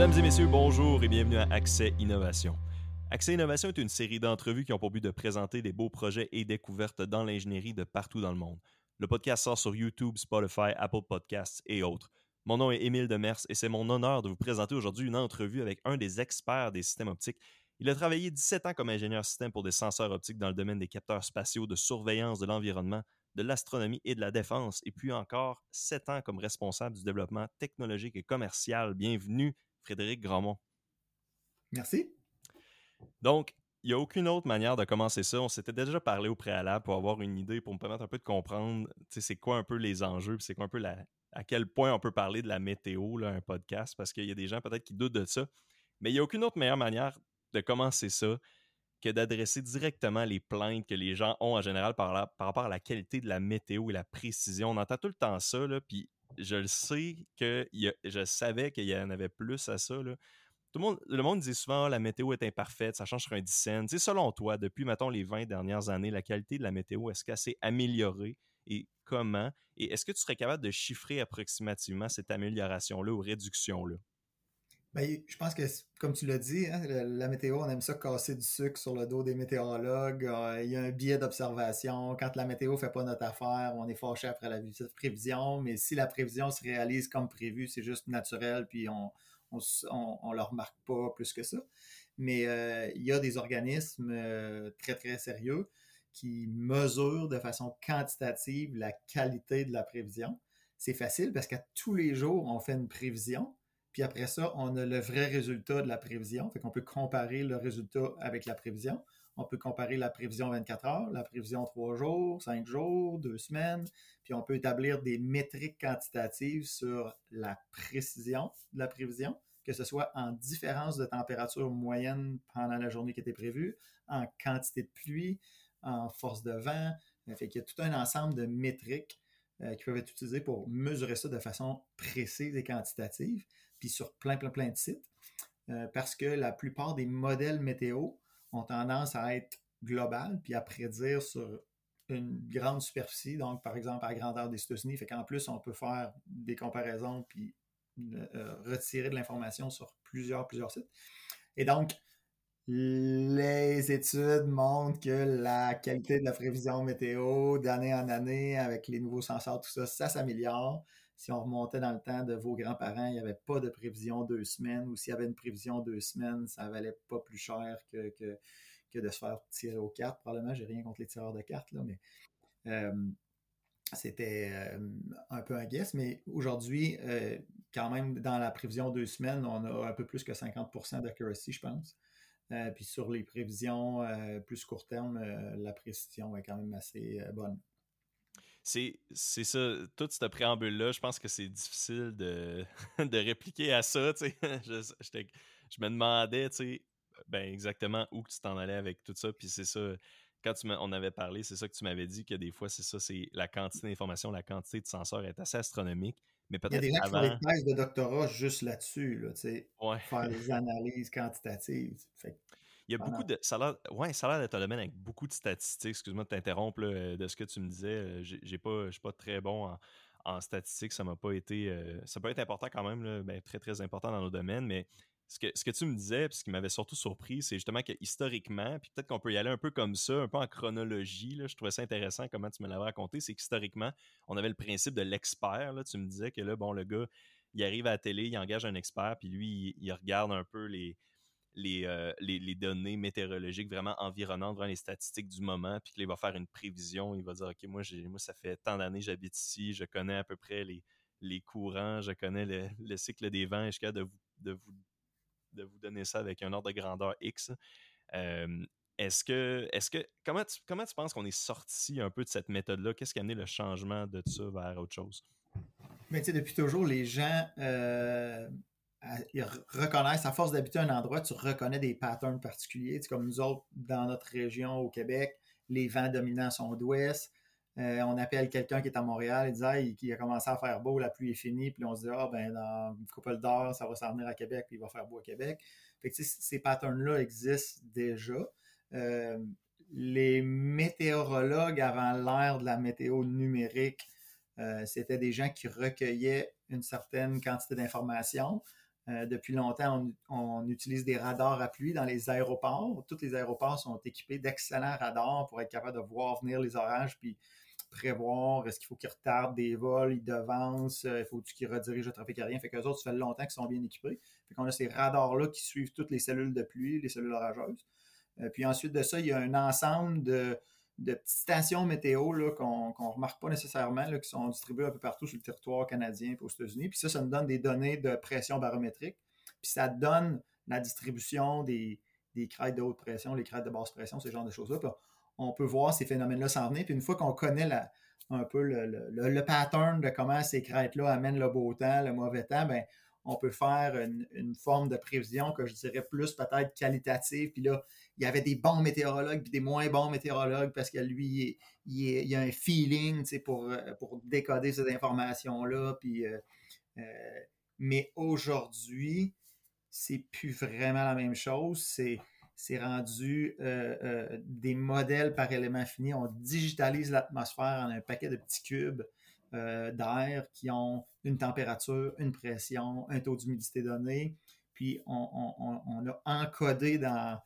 Mesdames et messieurs, bonjour et bienvenue à Accès Innovation. Accès Innovation est une série d'entrevues qui ont pour but de présenter des beaux projets et découvertes dans l'ingénierie de partout dans le monde. Le podcast sort sur YouTube, Spotify, Apple Podcasts et autres. Mon nom est Émile Demers et c'est mon honneur de vous présenter aujourd'hui une entrevue avec un des experts des systèmes optiques. Il a travaillé 17 ans comme ingénieur système pour des senseurs optiques dans le domaine des capteurs spatiaux de surveillance de l'environnement, de l'astronomie et de la défense, et puis encore 7 ans comme responsable du développement technologique et commercial. Bienvenue, Frédéric Grandmont. Merci. Donc, il n'y a aucune autre manière de commencer ça. On s'était déjà parlé au préalable pour avoir une idée, pour me permettre un peu de comprendre c'est quoi un peu les enjeux, c'est quoi un peu la, à quel point on peut parler de la météo, là, un podcast, parce qu'il y a des gens peut-être qui doutent de ça. Mais il n'y a aucune autre meilleure manière de commencer ça que d'adresser directement les plaintes que les gens ont en général par, par, rapport à la qualité de la météo et la précision. On entend tout le temps ça, là, puis je le sais que je savais qu'il y en avait plus à ça. Tout le monde, le monde dit souvent la météo est imparfaite, ça change sur un dizaine. Tu selon toi, depuis, mettons, les 20 dernières années, la qualité de la météo, est-ce qu'elle s'est améliorée et comment? Et est-ce que tu serais capable de chiffrer approximativement cette amélioration-là ou réduction-là? Ben, je pense que, comme tu l'as dit, hein, la, météo, on aime ça casser du sucre sur le dos des météorologues. Euh, il y a un biais d'observation. Quand la météo fait pas notre affaire, on est fâché après la prévision. Mais si la prévision se réalise comme prévu, c'est juste naturel, puis on, on, le remarque pas plus que ça. Mais euh, il y a des organismes euh, très, très sérieux qui mesurent de façon quantitative la qualité de la prévision. C'est facile parce qu'à tous les jours, on fait une prévision, puis après ça, on a le vrai résultat de la prévision. Fait qu'on peut comparer le résultat avec la prévision. On peut comparer la prévision 24 heures, la prévision 3 jours, 5 jours, 2 semaines, puis on peut établir des métriques quantitatives sur la précision de la prévision, que ce soit en différence de température moyenne pendant la journée qui était prévue, en quantité de pluie, en force de vent. Fait qu'il y a tout un ensemble de métriques euh, qui peuvent être utilisées pour mesurer ça de façon précise et quantitative, puis sur plein, plein, plein de sites. Euh, parce que la plupart des modèles météo ont tendance à être global puis à prédire sur une grande superficie, donc par exemple à la grandeur des États-Unis. Fait qu'en plus, on peut faire des comparaisons puis euh, retirer de l'information sur plusieurs, plusieurs sites. Et donc, les études montrent que la qualité de la prévision météo d'année en année avec les nouveaux senseurs, tout ça, ça s'améliore. Si on remontait dans le temps de vos grands-parents, il n'y avait pas de prévision deux semaines, ou s'il y avait une prévision deux semaines, ça valait pas plus cher que, que, de se faire tirer aux cartes. Probablement, j'ai rien contre les tireurs de cartes, là, mais euh, c'était euh, un peu un guess. Mais aujourd'hui, euh, quand même, dans la prévision deux semaines, on a un peu plus que 50% d'accuracy, je pense. puis sur les prévisions plus court terme, la précision est quand même assez bonne c'est ça, toute cette préambule-là, je pense que c'est difficile de, de répliquer à ça. Je, je, me demandais ben, exactement où tu t'en allais avec tout ça. Puis c'est ça, quand tu on avait parlé, c'est ça que tu m'avais dit que des fois, c'est ça, c'est la quantité d'informations, la quantité de senseurs est assez astronomique. Mais peut-être Il y a des gens qui font des thèses de doctorat juste là-dessus, là, faire des analyses quantitatives. Il y a beaucoup de. Ça a l'air ouais, d'être un domaine avec beaucoup de statistiques. Excuse-moi de t'interrompre de ce que tu me disais. Euh, pas, je suis pas très bon en, statistiques. Ça m'a pas été. Euh, ça peut être important quand même, ben, très, très important dans nos domaines, mais ce que, ce que tu me disais, puis ce qui m'avait surtout surpris, c'est justement que historiquement, puis peut-être qu'on peut y aller un peu comme ça, un peu en chronologie, là, je trouvais ça intéressant comment tu me l'avais raconté, c'est qu'historiquement, on avait le principe de l'expert. Tu me disais que là, bon, le gars, il arrive à la télé, il engage un expert, puis lui, il regarde un peu les, euh, les, les, données météorologiques vraiment environnantes, vraiment les statistiques du moment, puis qu'il va faire une prévision. Il va dire OK, moi, moi ça fait tant d'années j'habite ici, je connais à peu près les, les courants, je connais le, cycle des vents, et je suis de vous, de, vous, de vous donner ça avec un ordre de grandeur X? Euh, est-ce que, est-ce que, comment tu, comment tu penses qu'on est sorti un peu de cette méthode-là? Qu'est-ce qui a amené le changement de ça vers autre chose? Mais tu sais, depuis toujours, les gens euh, ils reconnaissent, à force d'habiter un endroit, tu reconnais des patterns particuliers. comme nous autres, dans notre région au Québec, les vents dominants sont d'ouest. Euh, on appelle quelqu'un qui est à Montréal et dit qu'il a commencé à faire beau, la pluie est finie, puis on se dit Ah, ben, dans une couple d'heures, ça va s'en venir à Québec, puis il va faire beau à Québec. Ces patterns-là existent déjà. Euh, les météorologues avant l'ère de la météo numérique, euh, c'était des gens qui recueillaient une certaine quantité d'informations, depuis longtemps, on, utilise des radars à pluie dans les aéroports. Tous les aéroports sont équipés d'excellents radars pour être capable de voir venir les orages puis prévoir est-ce qu'il faut qu'ils retardent des vols, ils devancent, il faut qu'ils redirigent le trafic aérien. Fait qu'eux autres, ça fait longtemps qu'ils sont bien équipés. Fait qu'on a ces radars-là qui suivent toutes les cellules de pluie, les cellules orageuses. puis ensuite de ça, il y a un ensemble de, de petites stations météo qu'on ne remarque pas nécessairement, là, qui sont distribuées un peu partout sur le territoire canadien et aux États-Unis. Puis ça, ça nous donne des données de pression barométrique. Puis ça donne la distribution des, des crêtes de haute pression, les crêtes de basse pression, ce genre de choses-là. on peut voir ces phénomènes-là s'en venir. Puis une fois qu'on connaît un peu le, le, pattern de comment ces crêtes-là amènent le beau temps, le mauvais temps, ben, on peut faire une, forme de prévision que je dirais plus peut-être qualitative. Puis là, il y avait des bons météorologues puis des moins bons météorologues parce que lui, il, il, a un feeling pour, euh, pour décoder ces informations-là. Euh, euh, mais aujourd'hui, c'est plus vraiment la même chose. C'est c'est rendu des modèles par élément fini. On digitalise l'atmosphère en un paquet de petits cubes euh, d'air qui ont une température, une pression, un taux d'humidité donné. Puis on, a encodé dans,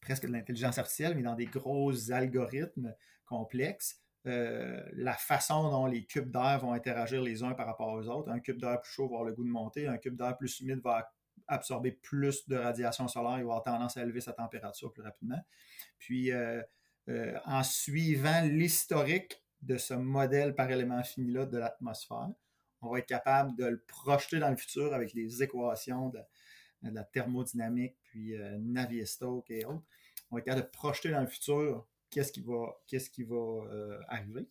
presque de l'intelligence artificielle, mais dans des gros algorithmes complexes, euh, la façon dont les cubes d'air vont interagir les uns par rapport aux autres. Un cube d'air plus chaud va avoir le goût de monter, un cube d'air plus humide va absorber plus de radiation solaire, il va avoir tendance à élever sa température plus rapidement. Puis, euh, en suivant l'historique de ce modèle par élément fini-là de l'atmosphère. On va être capable de le projeter dans le futur avec les équations de, la thermodynamique, puis euh, Navier-Stokes et autres. On va être capable de projeter dans le futur qu'est-ce qui va, euh, arriver.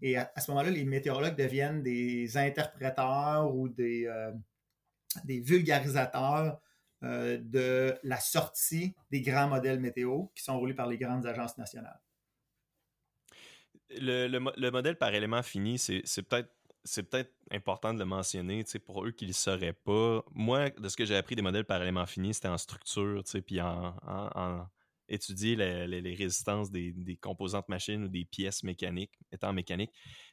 Et à, ce moment-là, les météorologues deviennent des interpréteurs ou des, euh, des vulgarisateurs de la sortie des grands modèles météo qui sont roulés par les grandes agences nationales le, modèle par élément fini, c'est peut-être c'est peut-être important de le mentionner, pour eux qui ne le sauraient pas. Moi, de ce que j'ai appris des modèles par élément fini, c'était en structure, puis en, étudier les, résistances des, composantes machines ou des pièces mécaniques, étant mécaniques.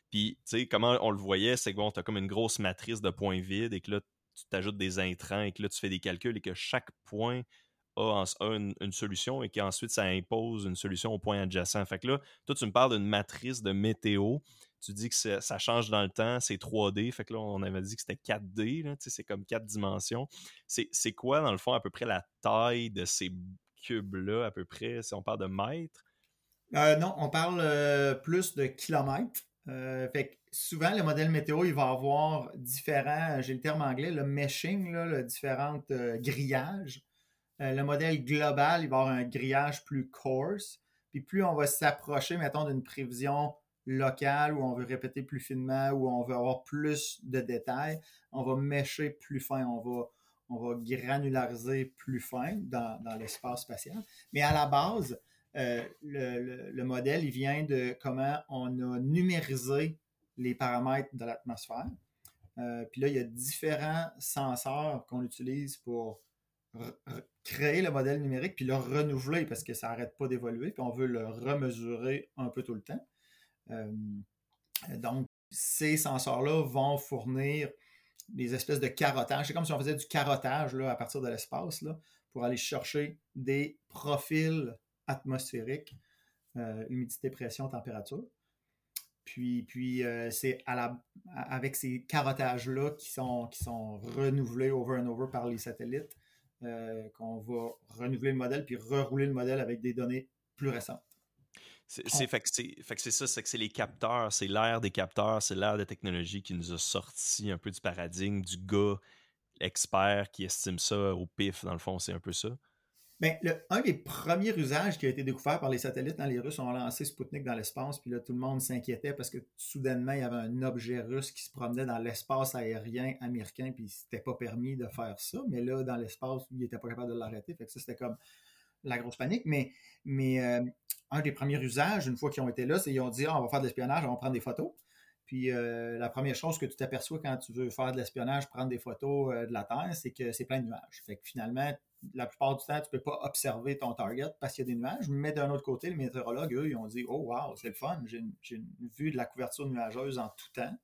Puis, tu sais, comment on le voyait, c'est que bon, tu as comme une grosse matrice de points vides et que là, tu t'ajoutes des intrants et que là, tu fais des calculs et que chaque point a, une, solution et qu'ensuite ça impose une solution au point adjacent. Fait que là, toi, tu me parles d'une matrice de météo. Tu dis que ça change dans le temps, c'est 3D. Fait que là, on avait dit que c'était 4D. C'est comme quatre dimensions. C'est quoi, dans le fond, à peu près la taille de ces cubes-là, à peu près, si on parle de mètres? Euh, non, on parle euh, plus de kilomètres. Euh, fait que souvent, le modèle météo, il va avoir différents, j'ai le terme anglais, le meshing, le différents grillages. Euh, le modèle global, il va avoir un grillage plus coarse. Puis plus on va s'approcher, mettons, d'une prévision locale où on veut répéter plus finement, où on veut avoir plus de détails, on va mécher plus fin, on va, on va granulariser plus fin dans, l'espace spatial. Mais à la base, euh, le, modèle, il vient de comment on a numérisé les paramètres de l'atmosphère. Euh, puis là, il y a différents senseurs qu'on utilise pour créer le modèle numérique puis le renouveler parce que ça n'arrête pas d'évoluer, puis on veut le remesurer un peu tout le temps. Euh, donc, ces sensors-là vont fournir des espèces de carottage. C'est comme si on faisait du carottage là, à partir de l'espace pour aller chercher des profils atmosphériques, euh, humidité, pression, température. Puis, puis euh, c'est avec ces carottages-là qui sont, qui sont renouvelés over and over par les satellites euh, qu'on va renouveler le modèle puis rerouler le modèle avec des données plus récentes. C'est fait que c'est ça, c'est que c'est les capteurs, c'est l'ère des capteurs, c'est l'ère des technologies qui nous a sorti un peu du paradigme du gars expert qui estime ça au pif, dans le fond, c'est un peu ça. Bien, un des premiers usages qui a été découvert par les satellites, dans les Russes ont lancé Sputnik dans l'espace, puis là, tout le monde s'inquiétait parce que soudainement, il y avait un objet russe qui se promenait dans l'espace aérien américain, puis c'était pas permis de faire ça. Mais là, dans l'espace, il n'était pas capable de l'arrêter. Fait que ça, c'était comme la grosse panique. Mais, mais euh, un des premiers usages, une fois qu'ils ont été là, c'est qu'ils ont dit ah, on va faire de l'espionnage, on va prendre des photos. Puis euh, la première chose que tu t'aperçois quand tu veux faire de l'espionnage, prendre des photos euh, de la Terre, c'est que c'est plein de nuages. Fait que finalement, la plupart du temps, tu ne peux pas observer ton target parce qu'il y a des nuages. Mais d'un autre côté, les météorologues, eux, ils ont dit Oh, wow, c'est le fun, j'ai une, vue de la couverture nuageuse en tout temps.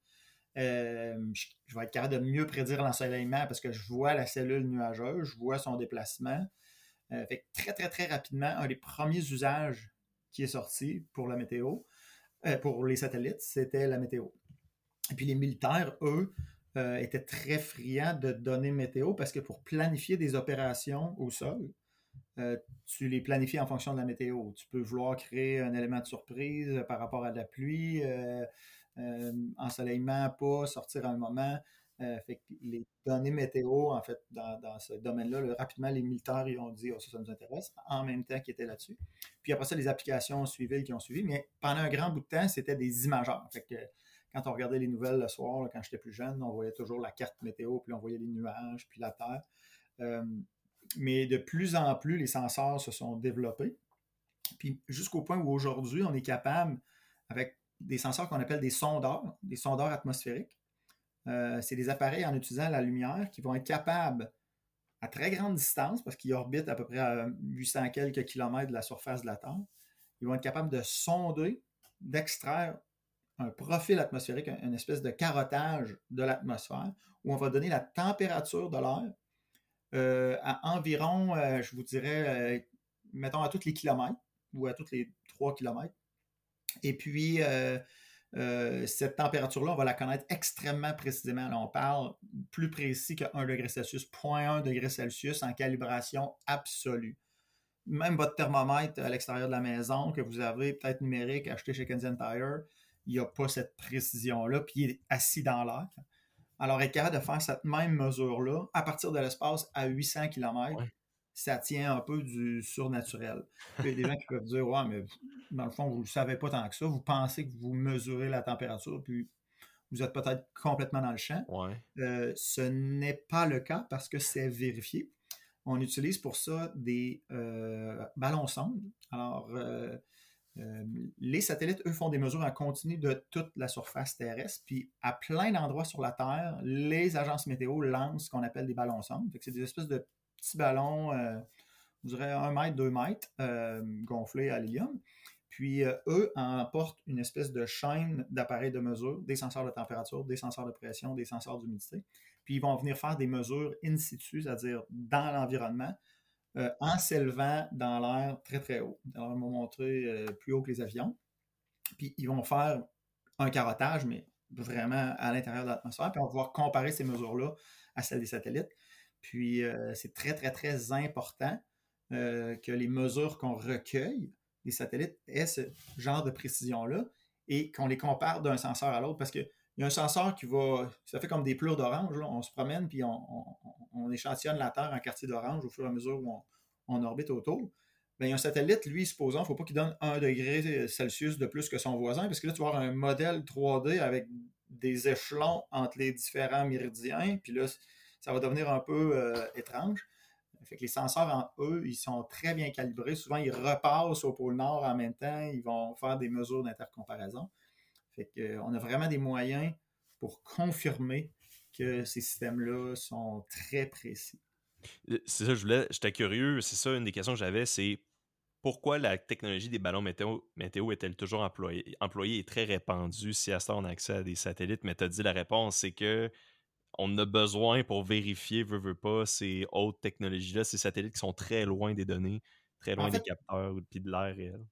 je, vais être capable de mieux prédire l'ensoleillement parce que je vois la cellule nuageuse, je vois son déplacement. fait très, très, très rapidement, un des premiers usages qui est sorti pour la météo, pour les satellites, c'était la météo. Et puis les militaires, eux, euh, étaient très friands de données météo parce que pour planifier des opérations au sol, euh, tu les planifies en fonction de la météo. Tu peux vouloir créer un élément de surprise par rapport à la pluie, euh, ensoleillement, pas, sortir à un moment. les données météo, en fait, dans, ce domaine-là, rapidement, les militaires ils ont dit oh, ça, ça nous intéresse, en même temps qu'ils étaient là-dessus. Puis après ça, les applications suivies qui ont suivi, mais pendant un grand bout de temps, c'était des imageurs. Quand on regardait les nouvelles le soir, quand j'étais plus jeune, on voyait toujours la carte météo, puis on voyait les nuages, puis la Terre. Euh, mais de plus en plus, les sensors se sont développés. Puis jusqu'au point où aujourd'hui, on est capable, avec des sensors qu'on appelle des sondeurs, des sondeurs atmosphériques, euh, c'est des appareils en utilisant la lumière qui vont être capables, à très grande distance, parce qu'ils orbitent à peu près à 800 quelques kilomètres de la surface de la Terre, ils vont être capables de sonder, d'extraire un profil atmosphérique, une espèce de carottage de l'atmosphère, où on va donner la température de l'air euh, à environ, euh, je vous dirais, euh, mettons à tous les kilomètres ou à tous les 3 kilomètres. Et puis, cette température-là, on va la connaître extrêmement précisément. on parle plus précis que 1 degré Celsius, 0.1 degré Celsius en calibration absolue. Même votre thermomètre à l'extérieur de la maison que vous avez peut-être numérique acheté chez Kenzie Tire, il n'y a pas cette précision-là, puis il est assis dans l'air. Alors, être capable de faire cette même mesure-là à partir de l'espace à 800 km, ça tient un peu du surnaturel. il y a des gens qui peuvent dire Ouais, mais dans le fond, vous ne le savez pas tant que ça. Vous pensez que vous mesurez la température, puis vous êtes peut-être complètement dans le champ. Euh, ce n'est pas le cas parce que c'est vérifié. On utilise pour ça des euh, ballons sondes. Alors, euh, euh, les satellites, eux, font des mesures en continu de toute la surface terrestre. Puis, à plein d'endroits sur la Terre, les agences météo lancent ce qu'on appelle des ballons sondes. C'est des espèces de petits ballons, euh, je dirais un mètre, deux mètres, euh, gonflés à l'hélium. Puis, eux emportent une espèce de chaîne d'appareils de mesure, des senseurs de température, des senseurs de pression, des senseurs d'humidité. Puis, ils vont venir faire des mesures in situ, c'est-à-dire dans l'environnement, euh, en s'élevant dans l'air très très haut. Alors, ils vont montrer euh, plus haut que les avions. Puis ils vont faire un carottage, mais vraiment à l'intérieur de l'atmosphère. Puis on va pouvoir comparer ces mesures-là à celles des satellites. Puis euh, c'est très très très important que les mesures qu'on recueille des satellites aient ce genre de précision-là et qu'on les compare d'un senseur à l'autre parce que il y a un senseur qui va. Ça fait comme des pleurs d'orange. On se promène puis on, échantillonne la Terre en quartier d'orange au fur et à mesure où on, orbite autour. Bien, il y a un satellite, lui, supposons, il ne faut pas qu'il donne un degré Celsius de plus que son voisin, parce que là, tu vas avoir un modèle 3D avec des échelons entre les différents méridiens, puis là, ça va devenir un peu euh, étrange. Fait que les senseurs en eux, ils sont très bien calibrés. Souvent, ils repassent au pôle Nord en même temps. Ils vont faire des mesures d'intercomparaison. Fait qu'on a vraiment des moyens pour confirmer que ces systèmes-là sont très précis. Euh, c'est ça, je voulais, j'étais curieux, c'est ça, une des questions que j'avais, c'est pourquoi la technologie des ballons météo, météo est-elle toujours employée, employée et très répandue si à ça on a accès à des satellites? Mais tu as dit la réponse, c'est que on a besoin pour vérifier, veut, veut pas, ces hautes technologies-là, ces satellites qui sont très loin des données, très loin des capteurs ou de l'air réel.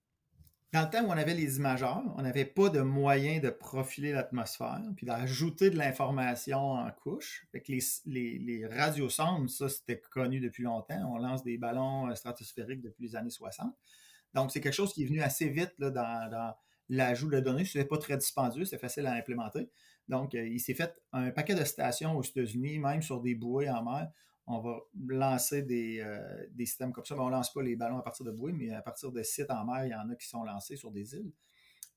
Dans le temps où on avait les imageurs, on n'avait pas de moyen de profiler l'atmosphère, puis d'ajouter de l'information en couche. les, les, radiosondes, ça, c'était connu depuis longtemps. On lance des ballons euh, stratosphériques depuis les années 60. Donc, c'est quelque chose qui est venu assez vite dans, l'ajout de données. Ce n'est pas très dispendieux, c'est facile à implémenter. Donc, euh, il s'est fait un paquet de stations aux États-Unis, même sur des bouées en mer on va lancer euh, des, systèmes comme ça. Mais on ne lance pas les ballons à partir de bouées, mais à partir de sites en mer, il y en a qui sont lancés sur des îles.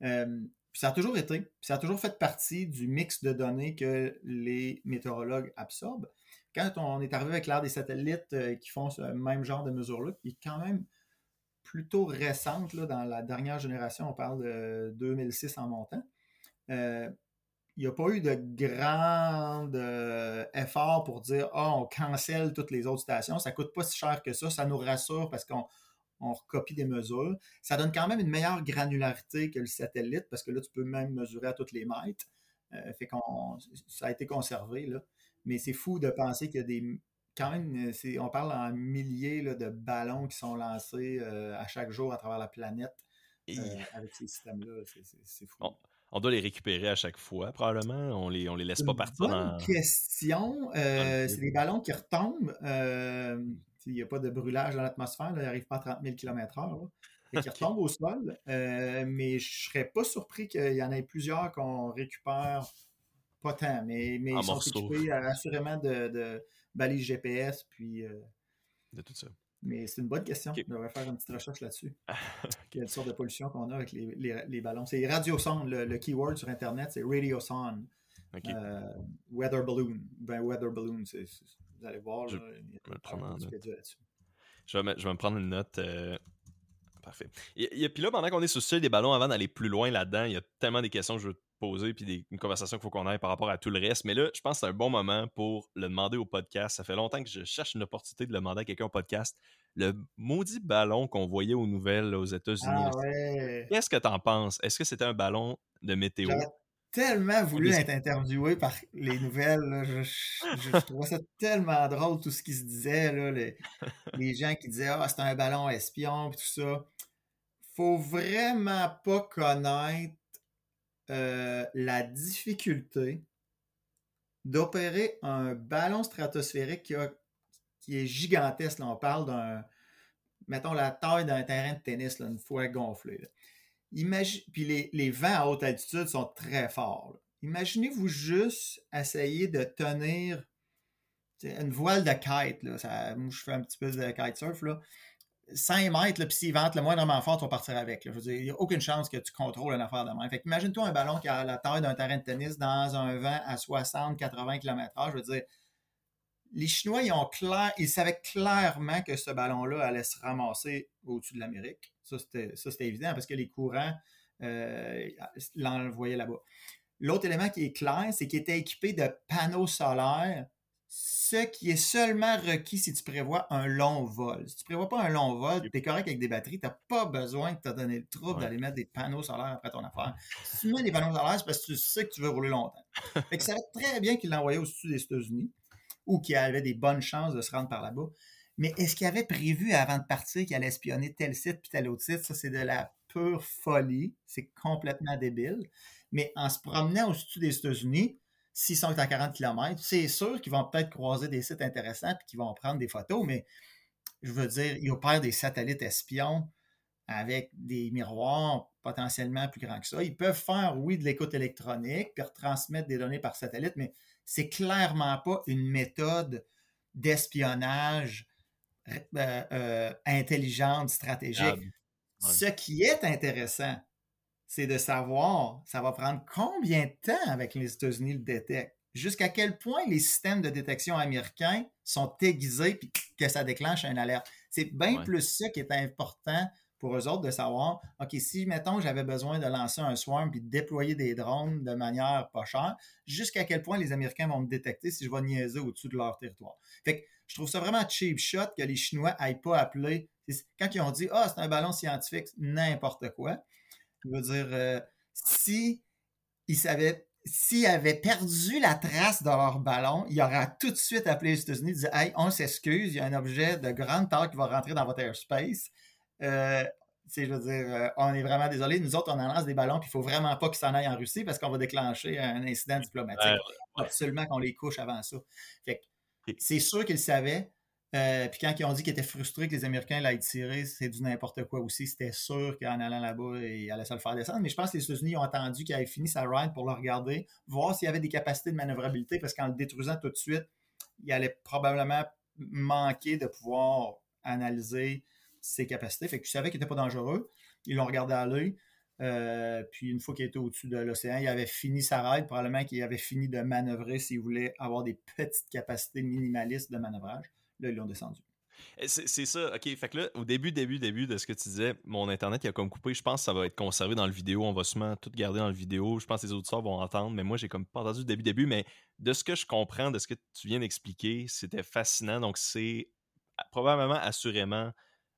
Euh, ça a toujours été, ça a toujours fait partie du mix de données que les météorologues absorbent. Quand on est arrivé avec l'ère des satellites euh, qui font ce même genre de mesures-là, qui est quand même plutôt récente dans la dernière génération, on parle de 2006 en montant, il n'y a pas eu de grand euh, effort pour dire Ah, on cancelle toutes les autres stations. Ça ne coûte pas si cher que ça. Ça nous rassure parce qu'on recopie des mesures. Ça donne quand même une meilleure granularité que le satellite parce que là, tu peux même mesurer à toutes les mètres. fait qu'on ça a été conservé, là. Mais c'est fou de penser qu'il y a des. Quand même, on parle en milliers de ballons qui sont lancés à chaque jour à travers la planète avec ces systèmes-là. C'est fou. On doit les récupérer à chaque fois, probablement. On les, on les laisse pas partir bonne question. Euh, c'est des ballons qui retombent. Euh, il n'y a pas de brûlage dans l'atmosphère. Ils n'arrivent pas à 30 000 km/h. Et qui retombent au sol. Euh, mais je ne serais pas surpris qu'il y en ait plusieurs qu'on récupère pas tant. Mais, mais ils sont équipés assurément de, de balises GPS. Puis, de tout ça. Mais c'est une bonne question. On devrait faire une petite recherche là-dessus. Quelle sorte de pollution qu'on a avec les, les, les ballons. C'est radioson, le, le, keyword sur Internet, c'est radioson. Euh, weather balloon. Ben, weather balloon, vous allez voir. Je, prendre en note. Je vais, je vais me prendre une note. Euh, parfait. Et, puis là, pendant qu'on est sur le sujet des ballons, avant d'aller plus loin là-dedans, il y a tellement des questions que je veux poser, puis des, une conversation qu'il faut qu'on ait par rapport à tout le reste. Mais là, je pense que c'est un bon moment pour le demander au podcast. Ça fait longtemps que je cherche une opportunité de le demander à quelqu'un au podcast. Le maudit ballon qu'on voyait aux nouvelles aux États-Unis. Ah Qu'est-ce que tu en penses? Est-ce que c'était un ballon de météo? J'aurais tellement voulu être interviewé par les nouvelles. Je, trouvais ça tellement drôle, tout ce qui se disait. Là, les, gens qui disaient Ah, c'est un ballon espion, puis tout ça. Faut vraiment pas connaître euh, la difficulté d'opérer un ballon stratosphérique qui, est gigantesque. Là, on parle d'un, mettons, la taille d'un terrain de tennis, une fois gonflé. puis les, vents à haute altitude sont très forts. Imaginez-vous juste essayer de tenir une voile de kite. Là. Ça, moi, je fais un petit peu de kitesurf. Là. 5 mètres, puis s'il vente le moindrement fort, tu vas partir avec. Je veux dire, il n'y a aucune chance que tu contrôles une affaire de main. Fait imagine-toi un ballon qui a la taille d'un terrain de tennis dans un vent à 60-80 km/h. Je veux dire, les Chinois, ils, ont clair, ils savaient clairement que ce ballon-là allait se ramasser au-dessus de l'Amérique. Ça, c'était évident parce que les courants euh, l'envoyaient là-bas. L'autre élément qui est clair, c'est qu'il était équipé de panneaux solaires ce qui est seulement requis si tu prévois un long vol. Si tu prévois pas un long vol, tu es correct avec des batteries, tu n'as pas besoin de te donner le trouble d'aller mettre des panneaux solaires après ton affaire. Si tu mets des panneaux solaires, c'est parce que tu sais que tu veux rouler longtemps. fait que ça va très bien qu'il l'envoyait au-dessus des États-Unis ou qu'il avait des bonnes chances de se rendre par là-bas. Mais est-ce qu'il avait prévu avant de partir qu'il allait espionner tel site puis tel autre site? Ça, c'est de la pure folie. C'est complètement débile. Mais en se promenant au-dessus des États-Unis, s'ils sont à 40 km, c'est sûr qu'ils vont peut-être croiser des sites intéressants et qu'ils vont prendre des photos, mais je veux dire, ils opèrent des satellites espions avec des miroirs potentiellement plus grands que ça. Ils peuvent faire, oui, de l'écoute électronique, puis retransmettre des données par satellite, mais c'est clairement pas une méthode d'espionnage euh, euh, intelligente, stratégique. Ce qui est intéressant, c'est de savoir, ça va prendre combien de temps avec les États-Unis le détectent. Jusqu'à quel point les systèmes de détection américains sont aiguisés puis que ça déclenche une alerte? C'est bien plus ça qui est important pour eux autres de savoir, OK, si, mettons, j'avais besoin de lancer un swarm puis de déployer des drones de manière pas chère, jusqu'à quel point les Américains vont me détecter si je vais niaiser au-dessus de leur territoire? Fait que je trouve ça vraiment cheap shot que les Chinois n'aillent pas appeler. Quand ils ont dit, ah, c'est un ballon scientifique, n'importe quoi. Je veux dire, euh, si ils s'ils avaient perdu la trace de leur ballon, ils auraient tout de suite appelé les États-Unis et dit Hey, on s'excuse, il y a un objet de grande taille qui va rentrer dans votre airspace. Euh, je veux dire, euh, on est vraiment désolé. Nous autres, on en lance des ballons, puis il ne faut vraiment pas qu'ils s'en aillent en Russie parce qu'on va déclencher un incident diplomatique. Absolument qu'on les couche avant ça. c'est sûr qu'ils savaient. Euh, puis quand ils ont dit qu'ils étaient frustrés que les Américains l'aient tiré, c'est du n'importe quoi aussi. C'était sûr qu'en allant là-bas, il allait se le faire descendre. Mais je pense que les États-Unis ont attendu qu'il ait fini sa ride pour le regarder, voir s'il y avait des capacités de manœuvrabilité, parce qu'en le détruisant tout de suite, il allait probablement manquer de pouvoir analyser ses capacités. Fait que je savais qu'il n'était pas dangereux. Ils l'ont regardé l'œil. Euh, puis une fois qu'il était au-dessus de l'océan, il avait fini sa ride, probablement qu'il avait fini de manœuvrer s'il voulait avoir des petites capacités minimalistes de manœuvrage. Là, ils l'ont descendu. C'est ça, ok. Fait que là, au début, début, début de ce que tu disais, mon internet il a comme coupé. Je pense que ça va être conservé dans le vidéo. On va sûrement tout garder dans le vidéo. Je pense que les auditeurs vont entendre, mais moi, j'ai comme pas entendu le début, début. Mais de ce que je comprends, de ce que tu viens d'expliquer, c'était fascinant. Donc, c'est probablement, assurément,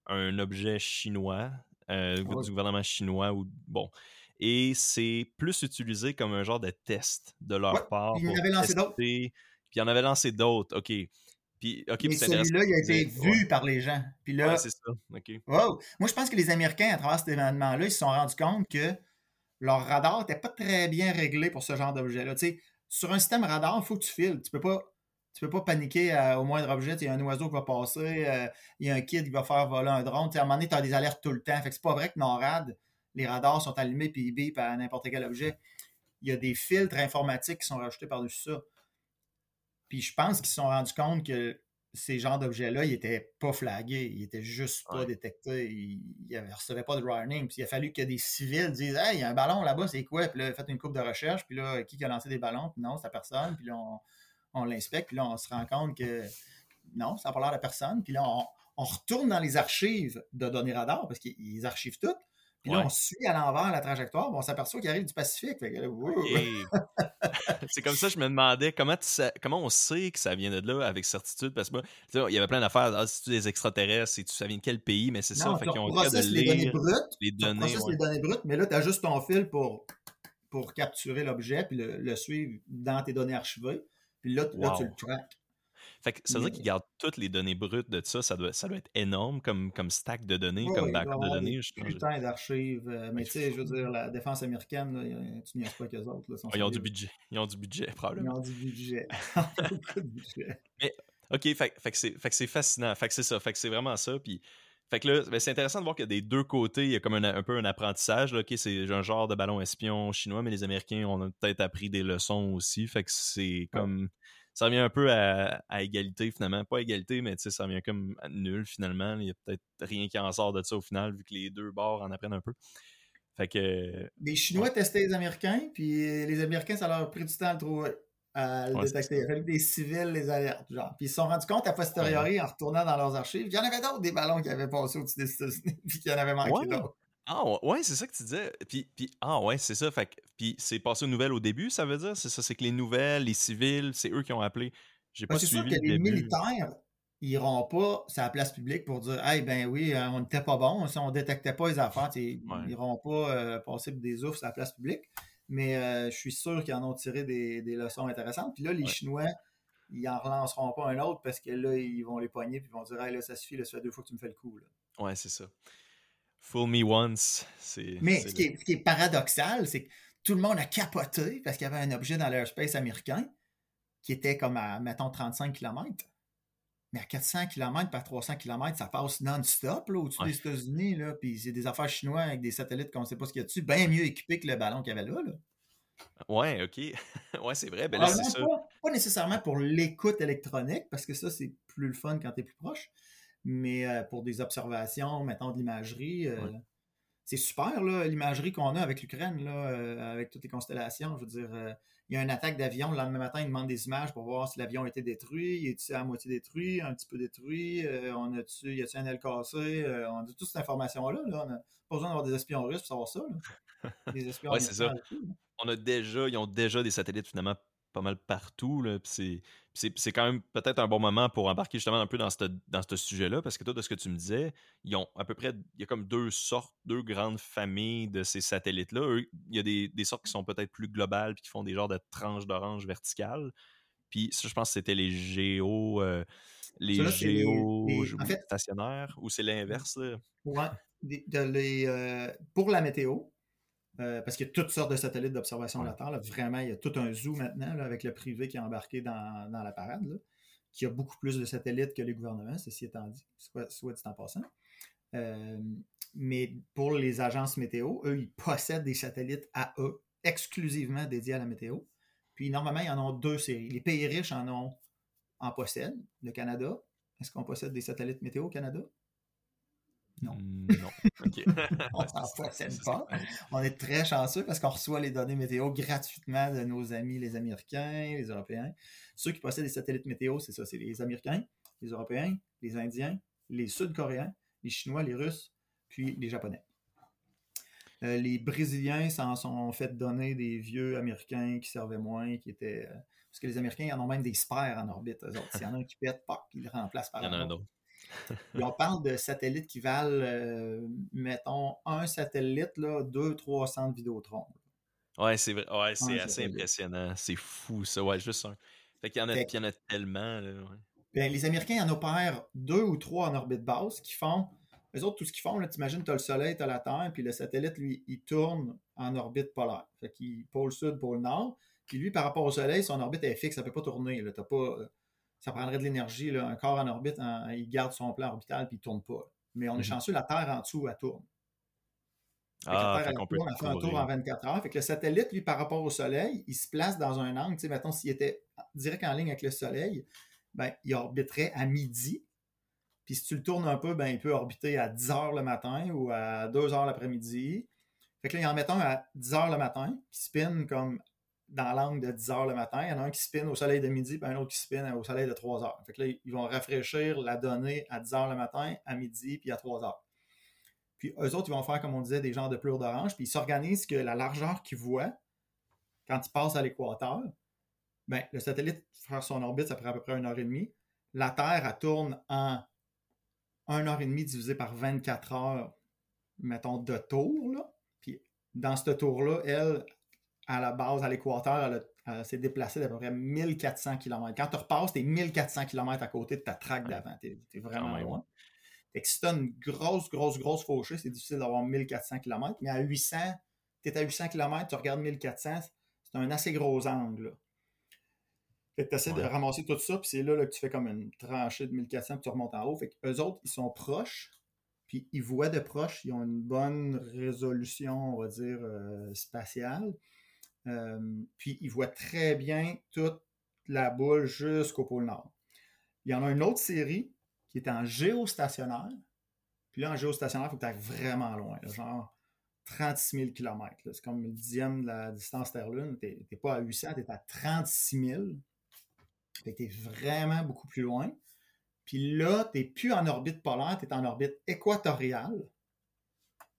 un objet chinois, euh, du gouvernement chinois ou bon. et c'est plus utilisé comme un genre de test de leur part. Puis il en avait lancé d'autres. Puis il en avait lancé d'autres, OK. Puis, OK, Mais celui-là, il a été vu par les gens. Puis là, ouais, c'est ça. OK. Wow. Moi, je pense que les Américains, à travers cet événement-là, ils se sont rendus compte que leur radar n'était pas très bien réglé pour ce genre d'objet-là. Tu sais, sur un système radar, il faut que tu files. Tu peux pas. Tu peux pas paniquer au moindre objet. Il y a un oiseau qui va passer, euh, il y a un kid qui va faire voler un drone. à un moment donné, tu as des alertes tout le temps. Fait que c'est pas vrai que NORAD, les radars sont allumés puis ils bipent à n'importe quel objet. Il y a des filtres informatiques qui sont rajoutés par-dessus ça. Puis je pense qu'ils se sont rendus compte que ces genres d'objets-là, ils n'étaient pas flagués, ils n'étaient juste pas détectés, ils ne recevaient pas de warning. Puis il a fallu que des civils disent Hey, il y a un ballon là-bas, c'est quoi Puis là, faites une coupe de recherche, puis là, qui a lancé des ballons? Puis non, c'est personne. Puis là, on, l'inspecte, puis là, on se rend compte que non, ça n'a pas l'air de personne. Puis là, on, on, retourne dans les archives de données radar, parce qu'ils archivent toutes. Puis là, on suit à l'envers la trajectoire, on s'aperçoit qu'il arrive du Pacifique. c'est comme ça que je me demandais comment, comment on sait que ça vient de là avec certitude? Parce que il y avait plein d'affaires. Ah, tu des extraterrestres, si tu ça vient de quel pays, mais c'est ça. Fait ont de les données brutes. Les données, les données brutes, mais là, tu as juste ton fil pour, pour capturer l'objet puis le, suivre dans tes données archivées. Puis là, là tu le traques. Fait que ça veut dire qu'ils gardent toutes les données brutes de ça. Ça doit, ça doit être énorme comme, comme stack de données, comme backup de données. Putain d'archives. Euh, mais tu sais, je veux dire, la défense américaine, tu n'y as pas qu'eux autres. ils ont du budget. Ils ont du budget, probablement. Ils ont du budget. Beaucoup de budget. Mais, OK, fait, fait que c'est fascinant. Fait que c'est ça. Fait que c'est vraiment ça. Puis. Fait que là, ben, c'est intéressant de voir que des deux côtés, il y a comme un, peu un apprentissage. Là. c'est un genre de ballon espion chinois, mais les Américains ont peut-être appris des leçons aussi. Fait que c'est comme ça revient un peu à, égalité finalement. Pas égalité, mais ça revient comme nul finalement. Il y a peut-être rien qui en sort de ça au final, vu que les deux bords en apprennent un peu. Fait que. Les Chinois testaient les Américains, puis les Américains, ça leur a pris du temps à le trouver. À le détecter. A des civils les alertent. Genre. Puis ils se sont rendus compte à posteriori en retournant dans leurs archives. Il y en avait d'autres des ballons qui avaient passé au-dessus des États-Unis, puis qu'il y en avait manqué d'autres. Ah ouais, c'est ça que tu disais. Puis, puis ah ouais, c'est ça. Fait puis c'est passé aux nouvelles au début, ça veut dire? C'est ça, c'est que les nouvelles, les civils, c'est eux qui ont appelé. J'ai pas suivi sûr que les militaires ils iront pas sur la place publique pour dire Hey, ben oui, euh, on n'était pas bon, on détectait pas les affaires. Ils n'iront pas euh, passer des oufs sur la place publique. Mais euh, je suis sûr qu'ils en ont tiré des, leçons intéressantes. Puis là, les Chinois, ils en relanceront pas un autre parce que là, ils vont les poigner et ils vont dire Hey, là, ça suffit, là, ça fait deux fois que tu me fais le coup. Là. Ouais, c'est ça. Fool me once. Mais ce, qui est, paradoxal, c'est que tout le monde a capoté parce qu'il y avait un objet dans l'airspace américain qui était comme à, mettons, 35 km. Mais à 400 km par 300 km, ça passe non-stop au-dessus des États-Unis. Puis c'est des affaires chinois avec des satellites qu'on ne sait pas ce qu'il y a dessus, bien mieux équipés que le ballon qu'il y avait là. là. Ouais, OK. ouais, c'est vrai. Ben là, c'est ça. Pas, nécessairement pour l'écoute électronique, parce que ça, c'est plus le fun quand tu es plus proche. Mais euh, pour des observations, mettons de l'imagerie, euh, c'est super l'imagerie qu'on a avec l'Ukraine, euh, avec toutes les constellations. Je veux dire, il y a une attaque d'avion, le lendemain matin, ils demandent des images pour voir si l'avion a été détruit, est-il à moitié détruit, un petit peu détruit, on a -tu, y a-t-il un aile cassé, on a toute cette information-là. On n'a pas besoin d'avoir des espions russes pour savoir ça. Des espions ouais, c'est ça. On a déjà, ils ont déjà des satellites finalement pas mal partout. C'est quand même peut-être un bon moment pour embarquer justement un peu dans ce dans sujet-là, parce que toi, de ce que tu me disais, ils ont à peu près, il y a comme deux sortes, deux grandes familles de ces satellites-là. Il y a des, des, sortes qui sont peut-être plus globales, puis qui font des genres de tranches d'orange verticales. Puis ça, je pense que c'était les géos, euh, les géos stationnaires, ou c'est l'inverse? Ouais, les, euh, pour la météo, euh, parce qu'il y a toutes sortes de satellites d'observation de la Terre. Vraiment, il y a tout un zoo maintenant avec le privé qui est embarqué dans, la parade, qui a beaucoup plus de satellites que les gouvernements, ceci étant dit, soit, soit dit en passant. Euh, mais pour les agences météo, eux, ils possèdent des satellites à eux, exclusivement dédiés à la météo. Puis normalement, ils en ont deux séries. Les pays riches en ont en possèdent. Le Canada, est-ce qu'on possède des satellites météo au Canada? Non. Mm, non. on s'en poissonne pas. On est très chanceux parce qu'on reçoit les données météo gratuitement de nos amis les Américains, les Européens. Ceux qui possèdent des satellites météo, c'est ça, c'est les Américains, les Européens, les Indiens, les Sud-Coréens, les Chinois, les Russes, puis les Japonais. Euh, les Brésiliens s'en sont fait donner des vieux Américains qui servaient moins, qui étaient. Euh, parce que les Américains, ils en ont même des spares en orbite, eux autres. S'il y en a un qui pète, pas, ils le remplacent par Il y en a un autre. Et on parle de satellites qui valent, euh, mettons, un satellite, là, deux, trois centres Vidéotron. Ouais, c'est vrai. Ouais, c'est assez impressionnant. C'est fou, ça. Ouais, juste un. Fait qu'il y en a, y en a tellement. Là, ben, les Américains en opèrent deux ou trois en orbite basse qui font. Les autres, tout ce qu'ils font, tu imagines, tu as le Soleil, tu as la Terre, puis le satellite, lui, il tourne en orbite polaire. Fait qu'il pôle sud, pôle nord. Puis lui, par rapport au Soleil, son orbite est fixe, ça ne peut pas tourner. Là. pas, euh, ça prendrait de l'énergie. Un corps en orbite, il garde son plan orbital, puis il ne tourne pas. Mais on est mhm. chanceux, la Terre en dessous, elle tourne. Ah, fait peut fait un tour en 24 heures. Fait que le satellite, lui, par rapport au Soleil, il se place dans un angle. Tu sais, mettons, s'il était direct en ligne avec le Soleil, ben, il orbiterait à midi. Puis si tu le tournes un peu, ben, il peut orbiter à 10 heures le matin ou à 2 heures l'après-midi. Fait que là, il en met un à 10 heures le matin, qui spin comme dans l'angle de 10 heures le matin. Il y en a un qui spin au soleil de midi, puis un autre qui spin au soleil de 3 heures. Fait que là, ils vont rafraîchir la donnée à 10 heures le matin, à midi, puis à 3 heures. Puis eux autres, ils vont faire, comme on disait, des genres de pleurs d'orange, puis ils s'organisent que la largeur qu'ils voient, quand ils passent à l'équateur, ben, le satellite faire son orbite, ça prend à peu près une heure et demie. La Terre, elle tourne en une heure et demie divisé par 24 heures, mettons, de tour. Là. Puis dans ce tour-là, elle, à la base, à l'équateur, elle, s'est déplacée d'à peu près 1400 km. Quand tu repasses, tu es 1400 km à côté de ta traque d'avant. Tu es, vraiment loin. Fait que si tu as une grosse, grosse, grosse fauchée, c'est difficile d'avoir 1400 km. Mais à 800, tu es à 800 km, tu regardes 1400, c'est un assez gros angle. Fait que tu essaies de ramasser tout ça, puis c'est là, que tu fais comme une tranchée de 1400, puis tu remontes en haut. Fait qu'eux autres, ils sont proches, puis ils voient de proches, ils ont une bonne résolution, on va dire, euh, spatiale. Euh, puis ils voient très bien toute la boule jusqu'au pôle Nord. Il y en a une autre série qui est en géostationnaire. Puis là, en géostationnaire, il faut que tu ailles vraiment loin, genre 36 000 km. C'est comme le dixième de la distance Terre-Lune. Tu n'es pas à 800, tu es à 36 000. Fait que vraiment beaucoup plus loin. Puis là, tu n'es plus en orbite polaire, tu es en orbite équatoriale.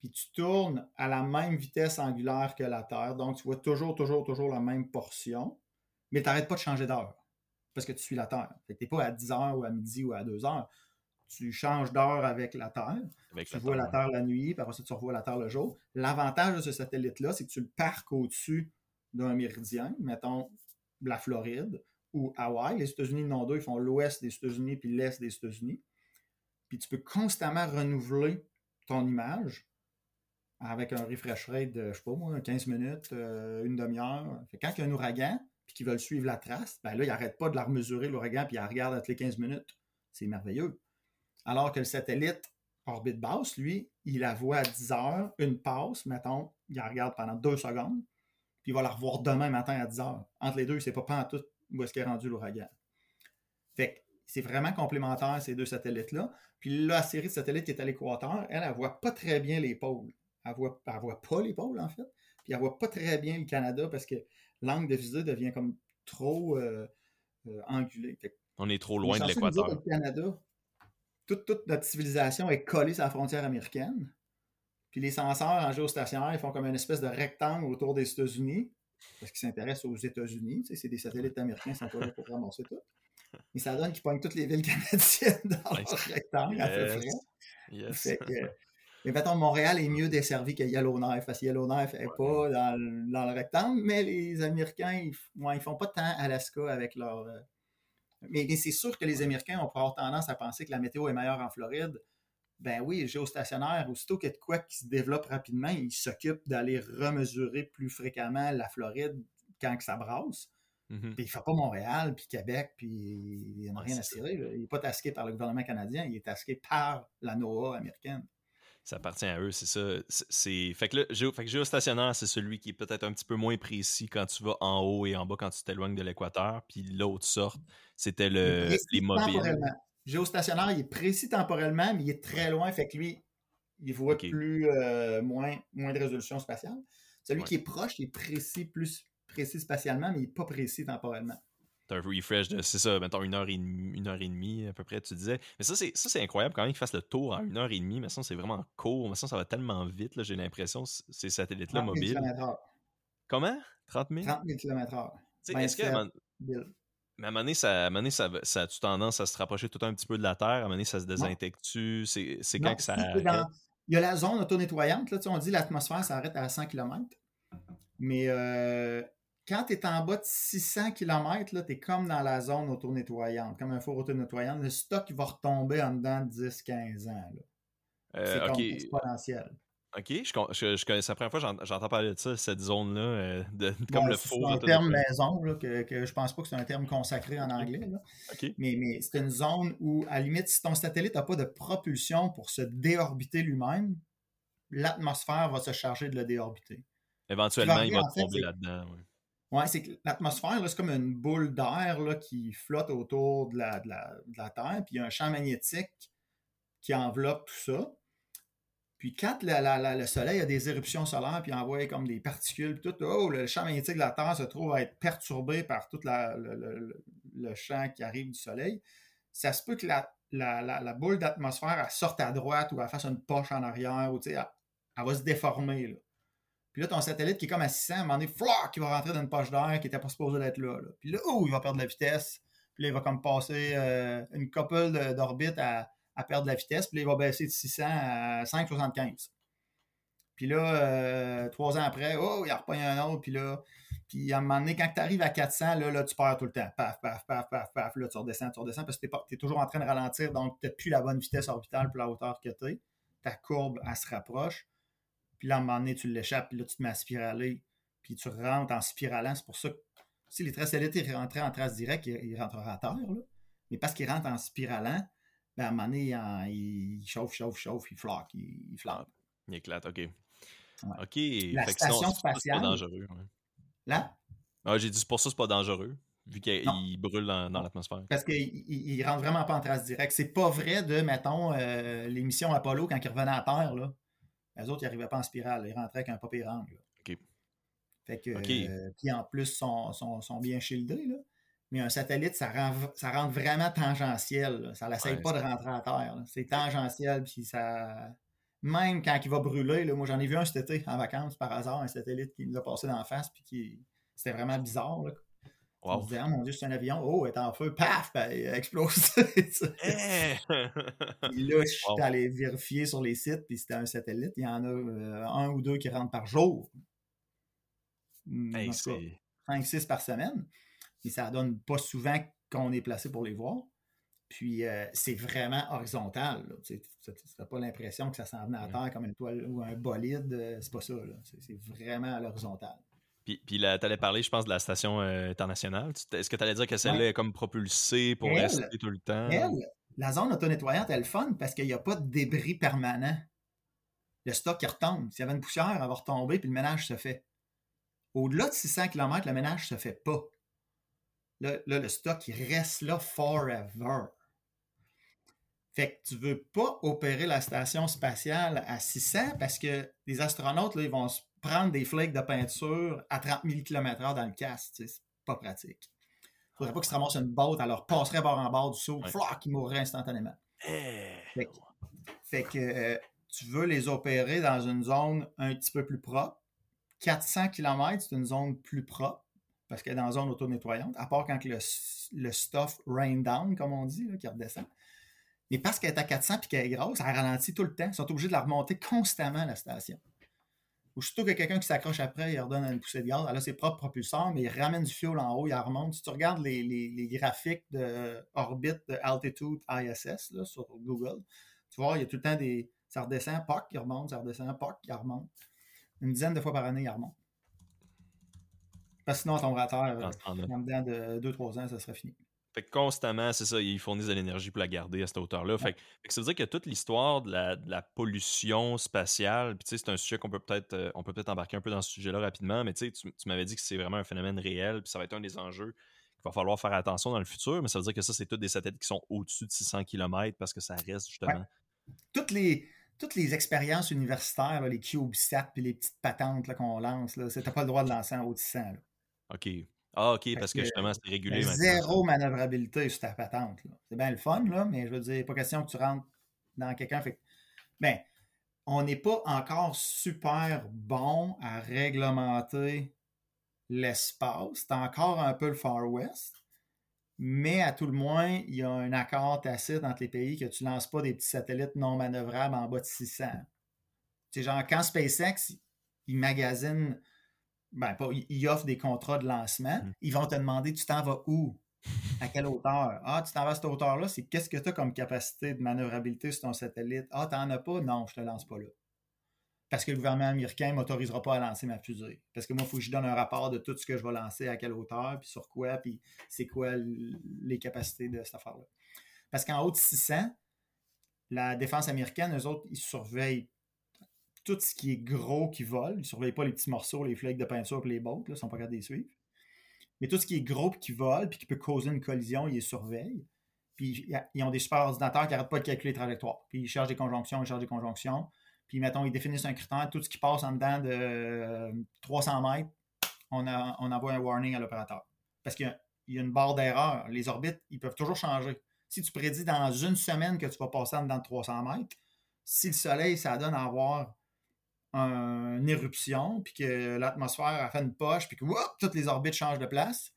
Puis tu tournes à la même vitesse angulaire que la Terre. Donc, tu vois toujours, toujours, toujours la même portion. Mais tu n'arrêtes pas de changer d'heure parce que tu suis la Terre. Tu n'es pas à 10 heures ou à midi ou à 2 heures. Tu changes d'heure avec la Terre. tu vois la Terre la nuit, puis après ça, tu revois la Terre le jour. L'avantage de ce satellite-là, c'est que tu le parques au-dessus d'un méridien, mettons la Floride ou Hawaï. Les États-Unis n'ont deux, ils font l'ouest des États-Unis puis l'est des États-Unis. Puis tu peux constamment renouveler ton image avec un refresh rate de, je sais pas moi, 15 minutes, euh, une demi-heure. Quand il y a un ouragan, puis qu'ils veulent suivre la trace, ben là, ils n'arrêtent pas de la remesurer, l'ouragan, puis ils la regardent toutes les 15 minutes. C'est merveilleux. Alors que le satellite orbite basse, lui, il la voit à 10 heures, une passe, mettons, il la regarde pendant deux secondes, puis il va la revoir demain matin à 10 heures. Entre les deux, il ne pas, pas tout où est-ce qu'est rendu l'ouragan. Fait c'est vraiment complémentaire, ces deux satellites-là. Puis la série de satellites qui est à l'équateur, elle, elle ne voit pas très bien les pôles. Elle ne voit, voit pas les pôles, en fait. Puis elle ne voit pas très bien le Canada parce que l'angle de visée devient comme trop euh, euh, angulé. On est trop loin de l'équateur. Le Canada, toute, toute, notre civilisation est collée sur la frontière américaine. Puis les senseurs en géostationnaire, ils font comme une espèce de rectangle autour des États-Unis parce qu'ils s'intéressent aux États-Unis. c'est des satellites américains, sont pas là pour ramasser tout. Mais ça donne qu'ils pognent toutes les villes canadiennes dans leur rectangle à peu près. Yes. Mais mettons, Montréal est mieux desservi que Yellowknife, parce que Yellowknife n'est pas dans, le rectangle, mais les Américains, ils, ne font pas tant Alaska avec leur. Euh, mais, c'est sûr que les Américains ont avoir tendance à penser que la météo est meilleure en Floride ben oui, géostationnaire, aussitôt qu'il y a de quoi qui se développe rapidement, il s'occupe d'aller remesurer plus fréquemment la Floride quand que ça brasse. Mm-hmm. Puis il ne fait pas Montréal, puis Québec, puis il n'a rien à cirer. Il n'est pas tasqué par le gouvernement canadien, il est tasqué par la NOAA américaine. Ça appartient à eux, c'est ça. C'est... Fait, que là, fait que géostationnaire, c'est celui qui est peut-être un petit peu moins précis quand tu vas en haut et en bas quand tu t'éloignes de l'équateur. Puis l'autre sorte, c'était le, les mobiles. Géostationnaire, il est précis temporellement, mais il est très loin, fait que lui, il voit plus, euh, moins, moins de résolution spatiale. Celui qui est proche, il est précis, plus précis spatialement, mais il n'est pas précis temporellement. Un refresh de, c'est ça, mettons une heure, et demie, une heure et demie à peu près, tu disais. Mais ça, c'est, ça, c'est incroyable quand même qu'il fasse le tour en une heure et demie. Mais ça, c'est vraiment court. Mais ça, ça va tellement vite, là, j'ai l'impression, ces satellites-là mobiles. Comment? 30 000 30 000 km/h. Est-ce que, Mais à un moment donné, ça, à ça, ça, a tendance à se rapprocher tout un petit peu de la Terre? À un moment donné, ça se désintègre-tu? C'est quand que ça arrête? Il y a la zone auto-nettoyante. Là, on dit l'atmosphère s'arrête à 100 km. Mais euh, quand tu es en bas de 600 km, tu es comme dans la zone auto-nettoyante, comme un four auto-nettoyant. Le stock va retomber en dedans de 10-15 ans. Euh, c'est exponentiel. OK, je, je, je, c'est la première fois que j'entends parler de ça, cette zone-là, euh, comme le four. C'est un terme maison, là, que, que je pense pas que c'est un terme consacré en anglais. Là. Mais, mais c'est une zone où, à la limite, si ton satellite n'a pas de propulsion pour se déorbiter lui-même, l'atmosphère va se charger de le déorbiter. Éventuellement, il va tomber là-dedans. Oui, c'est que l'atmosphère, c'est comme une boule d'air qui flotte autour de la, de, la, de la Terre, puis il y a un champ magnétique qui enveloppe tout ça. Puis quand le Soleil a des éruptions solaires, puis envoie comme des particules, puis tout, oh, le champ magnétique de la Terre se trouve à être perturbé par tout le, champ qui arrive du Soleil, ça se peut que la, boule d'atmosphère sorte à droite ou elle fasse une poche en arrière, ou elle, elle va se déformer. Là. Puis là, ton satellite qui est comme à 600, à un moment donné, qui va rentrer dans une poche d'air qui n'était pas supposé d'être là, Puis là, oh, il va perdre de la vitesse. Puis là, il va comme passer euh, une couple d'orbite à perdre de la vitesse, puis là, il va baisser de 600 à 5,75. Puis là, euh, trois ans après, oh, il a repris un autre, puis là, puis à un moment donné, quand tu arrives à 400, là, là, tu perds tout le temps. Paf, paf, paf, paf, paf, là, tu redescends, tu redescends, parce que tu es, toujours en train de ralentir, donc tu n'as plus la bonne vitesse orbitale pour la hauteur que tu es. Ta courbe, elle se rapproche. Puis là, à un moment donné, tu l'échappes, puis là, tu te mets à spiraler, puis tu rentres en spiralant. C'est pour ça que si les traces étaient rentrés en trace directe, il, rentrera à terre, là. Mais parce qu'il rentre en spiralant, ben, à un moment donné, il, chauffe, chauffe, chauffe, il floque, il, il flambe. Il éclate, OK. OK. La station spatiale. C'est pas dangereux. Là? Ah, j'ai dit pour ça, c'est pas dangereux, vu qu'il brûle dans, l'atmosphère. Parce qu'il il rentre vraiment pas en trace directe. C'est pas vrai de, mettons, euh, les missions Apollo, quand ils revenaient à Terre, là, les autres, ils n'arrivaient pas en spirale. Ils rentraient avec un papier angle. OK. Fait que, euh, puis en plus, sont, sont, sont bien shieldés, là mais un satellite, ça, rend, ça rentre vraiment tangentiel. Ça n'essaye pas de rentrer à terre. C'est tangentiel, puis ça. Même quand il va brûler, là, moi j'en ai vu un cet été en vacances par hasard, un satellite qui nous a passé la face, puis qui. C'était vraiment bizarre. Là. On se disait, oh mon Dieu, c'est un avion, oh, il est en feu, paf, ben, il a explosé. Eh! puis là, je suis allé vérifier sur les sites, puis c'était un satellite. Il y en a euh, un ou deux qui rentrent par jour. Hey, 5-6 par semaine et ça donne pas souvent qu'on est placé pour les voir. Puis euh, c'est vraiment horizontal. Tu n'as pas l'impression que ça s'en venait à terre comme une toile ou un bolide. Euh, c'est pas ça. C'est vraiment à l'horizontale. Puis, puis tu allais parler, je pense, de la station euh, internationale. Est-ce que tu allais dire que celle-là est comme propulsée pour rester tout le temps? la zone auto-nettoyante, elle est fun parce qu'il n'y a pas de débris permanent. Le stock qui retombe. S'il y avait une poussière, elle va retomber, puis le ménage se fait. Au-delà de 600 km, le ménage se fait pas. Là, le stock, il reste là forever. Fait que tu veux pas opérer la station spatiale à 600 parce que les astronautes, là, ils vont se prendre des flakes de peinture à 30 000 km/h dans le casque. C'est pas pratique. Il faudrait pas qu'ils se ramassent une botte, alors passerait bord en bord du saut, ouais. ils mourraient instantanément. Eh, fait, que, euh, tu veux les opérer dans une zone un petit peu plus propre. 400 km, c'est une zone plus propre parce qu'elle est dans une zone auto-nettoyante, à part quand le, le stuff rain down, comme on dit, qui redescend. Mais parce qu'elle est à 400 et qu'elle est grosse, elle ralentit tout le temps. Ils sont obligés de la remonter constamment, la station. Ou surtout que quelqu'un qui s'accroche après, il redonne une poussée de gaz. Elle a ses propres propulseurs, mais il ramène du fuel en haut, il la remonte. Si tu regardes les, les, graphiques d'orbite de, de Altitude ISS sur Google, tu vois, il y a tout le temps des. Ça redescend, POC, il remonte, ça redescend, POC, il remonte. Une dizaine de fois par année, il remonte. Parce que sinon, on tomberait à terre. En dedans de 2-3 ans, ça serait fini. Fait que constamment, c'est ça, ils fournissent de l'énergie pour la garder à cette hauteur-là. Fait, que ça veut dire que toute l'histoire de la, pollution spatiale, puis tu sais, c'est un sujet qu'on peut peut-être euh, on peut peut-être embarquer un peu dans ce sujet-là rapidement, mais tu sais, tu m'avais dit que c'est vraiment un phénomène réel, puis ça va être un des enjeux qu'il va falloir faire attention dans le futur, mais ça veut dire que ça, c'est tous des satellites qui sont au-dessus de 600 km parce que ça reste justement. Toutes les toutes les expériences universitaires, les CubeSat puis les petites patentes qu'on lance, là, n'as pas le droit de lancer en haut de 600. OK. Ah, OK, parce que justement, c'est régulé. Zéro manœuvrabilité sur ta patente. C'est bien le fun, là, mais je veux dire, pas question que tu rentres dans quelqu'un. Fait... Ben, on n'est pas encore super bon à réglementer l'espace. C'est encore un peu le Far West. mais à tout le moins, il y a un accord tacite entre les pays que tu ne lances pas des petits satellites non manœuvrables en bas de 600. C'est genre, quand SpaceX, ils magasinent, ben pas, ils offrent des contrats de lancement, mmh. ils vont te demander, tu t'en vas où? À quelle hauteur? Ah, tu t'en vas à cette hauteur-là, c'est qu'est-ce que tu as comme capacité de manœuvrabilité sur ton satellite? Ah, tu n'en as pas? Non, je ne te lance pas là parce que le gouvernement américain ne m'autorisera pas à lancer ma fusée. Parce que moi, il faut que je donne un rapport de tout ce que je vais lancer, à quelle hauteur, puis sur quoi, puis c'est quoi les capacités de cette affaire-là. Parce qu'en haut de 600, la défense américaine, eux autres, ils surveillent tout ce qui est gros qui vole. Ils ne surveillent pas les petits morceaux, les flakes de peinture et les bottes, ils ne sont pas capables de les suivre. Mais tout ce qui est gros qui vole, puis qui peut causer une collision, ils les surveillent. Puis ils ont des super ordinateurs qui n'arrêtent pas de calculer les trajectoires. Puis ils cherchent des conjonctions, ils cherchent des conjonctions. Puis, mettons, ils définissent un critère, tout ce qui passe en dedans de 300 euh, mètres, on, envoie un warning à l'opérateur. Parce qu'il y, a une barre d'erreur. Les orbites, ils peuvent toujours changer. Si tu prédis dans une semaine que tu vas passer en dedans de 300 mètres, si le soleil, ça donne à avoir une éruption, puis que l'atmosphère a fait une poche, puis que toutes les orbites changent de place,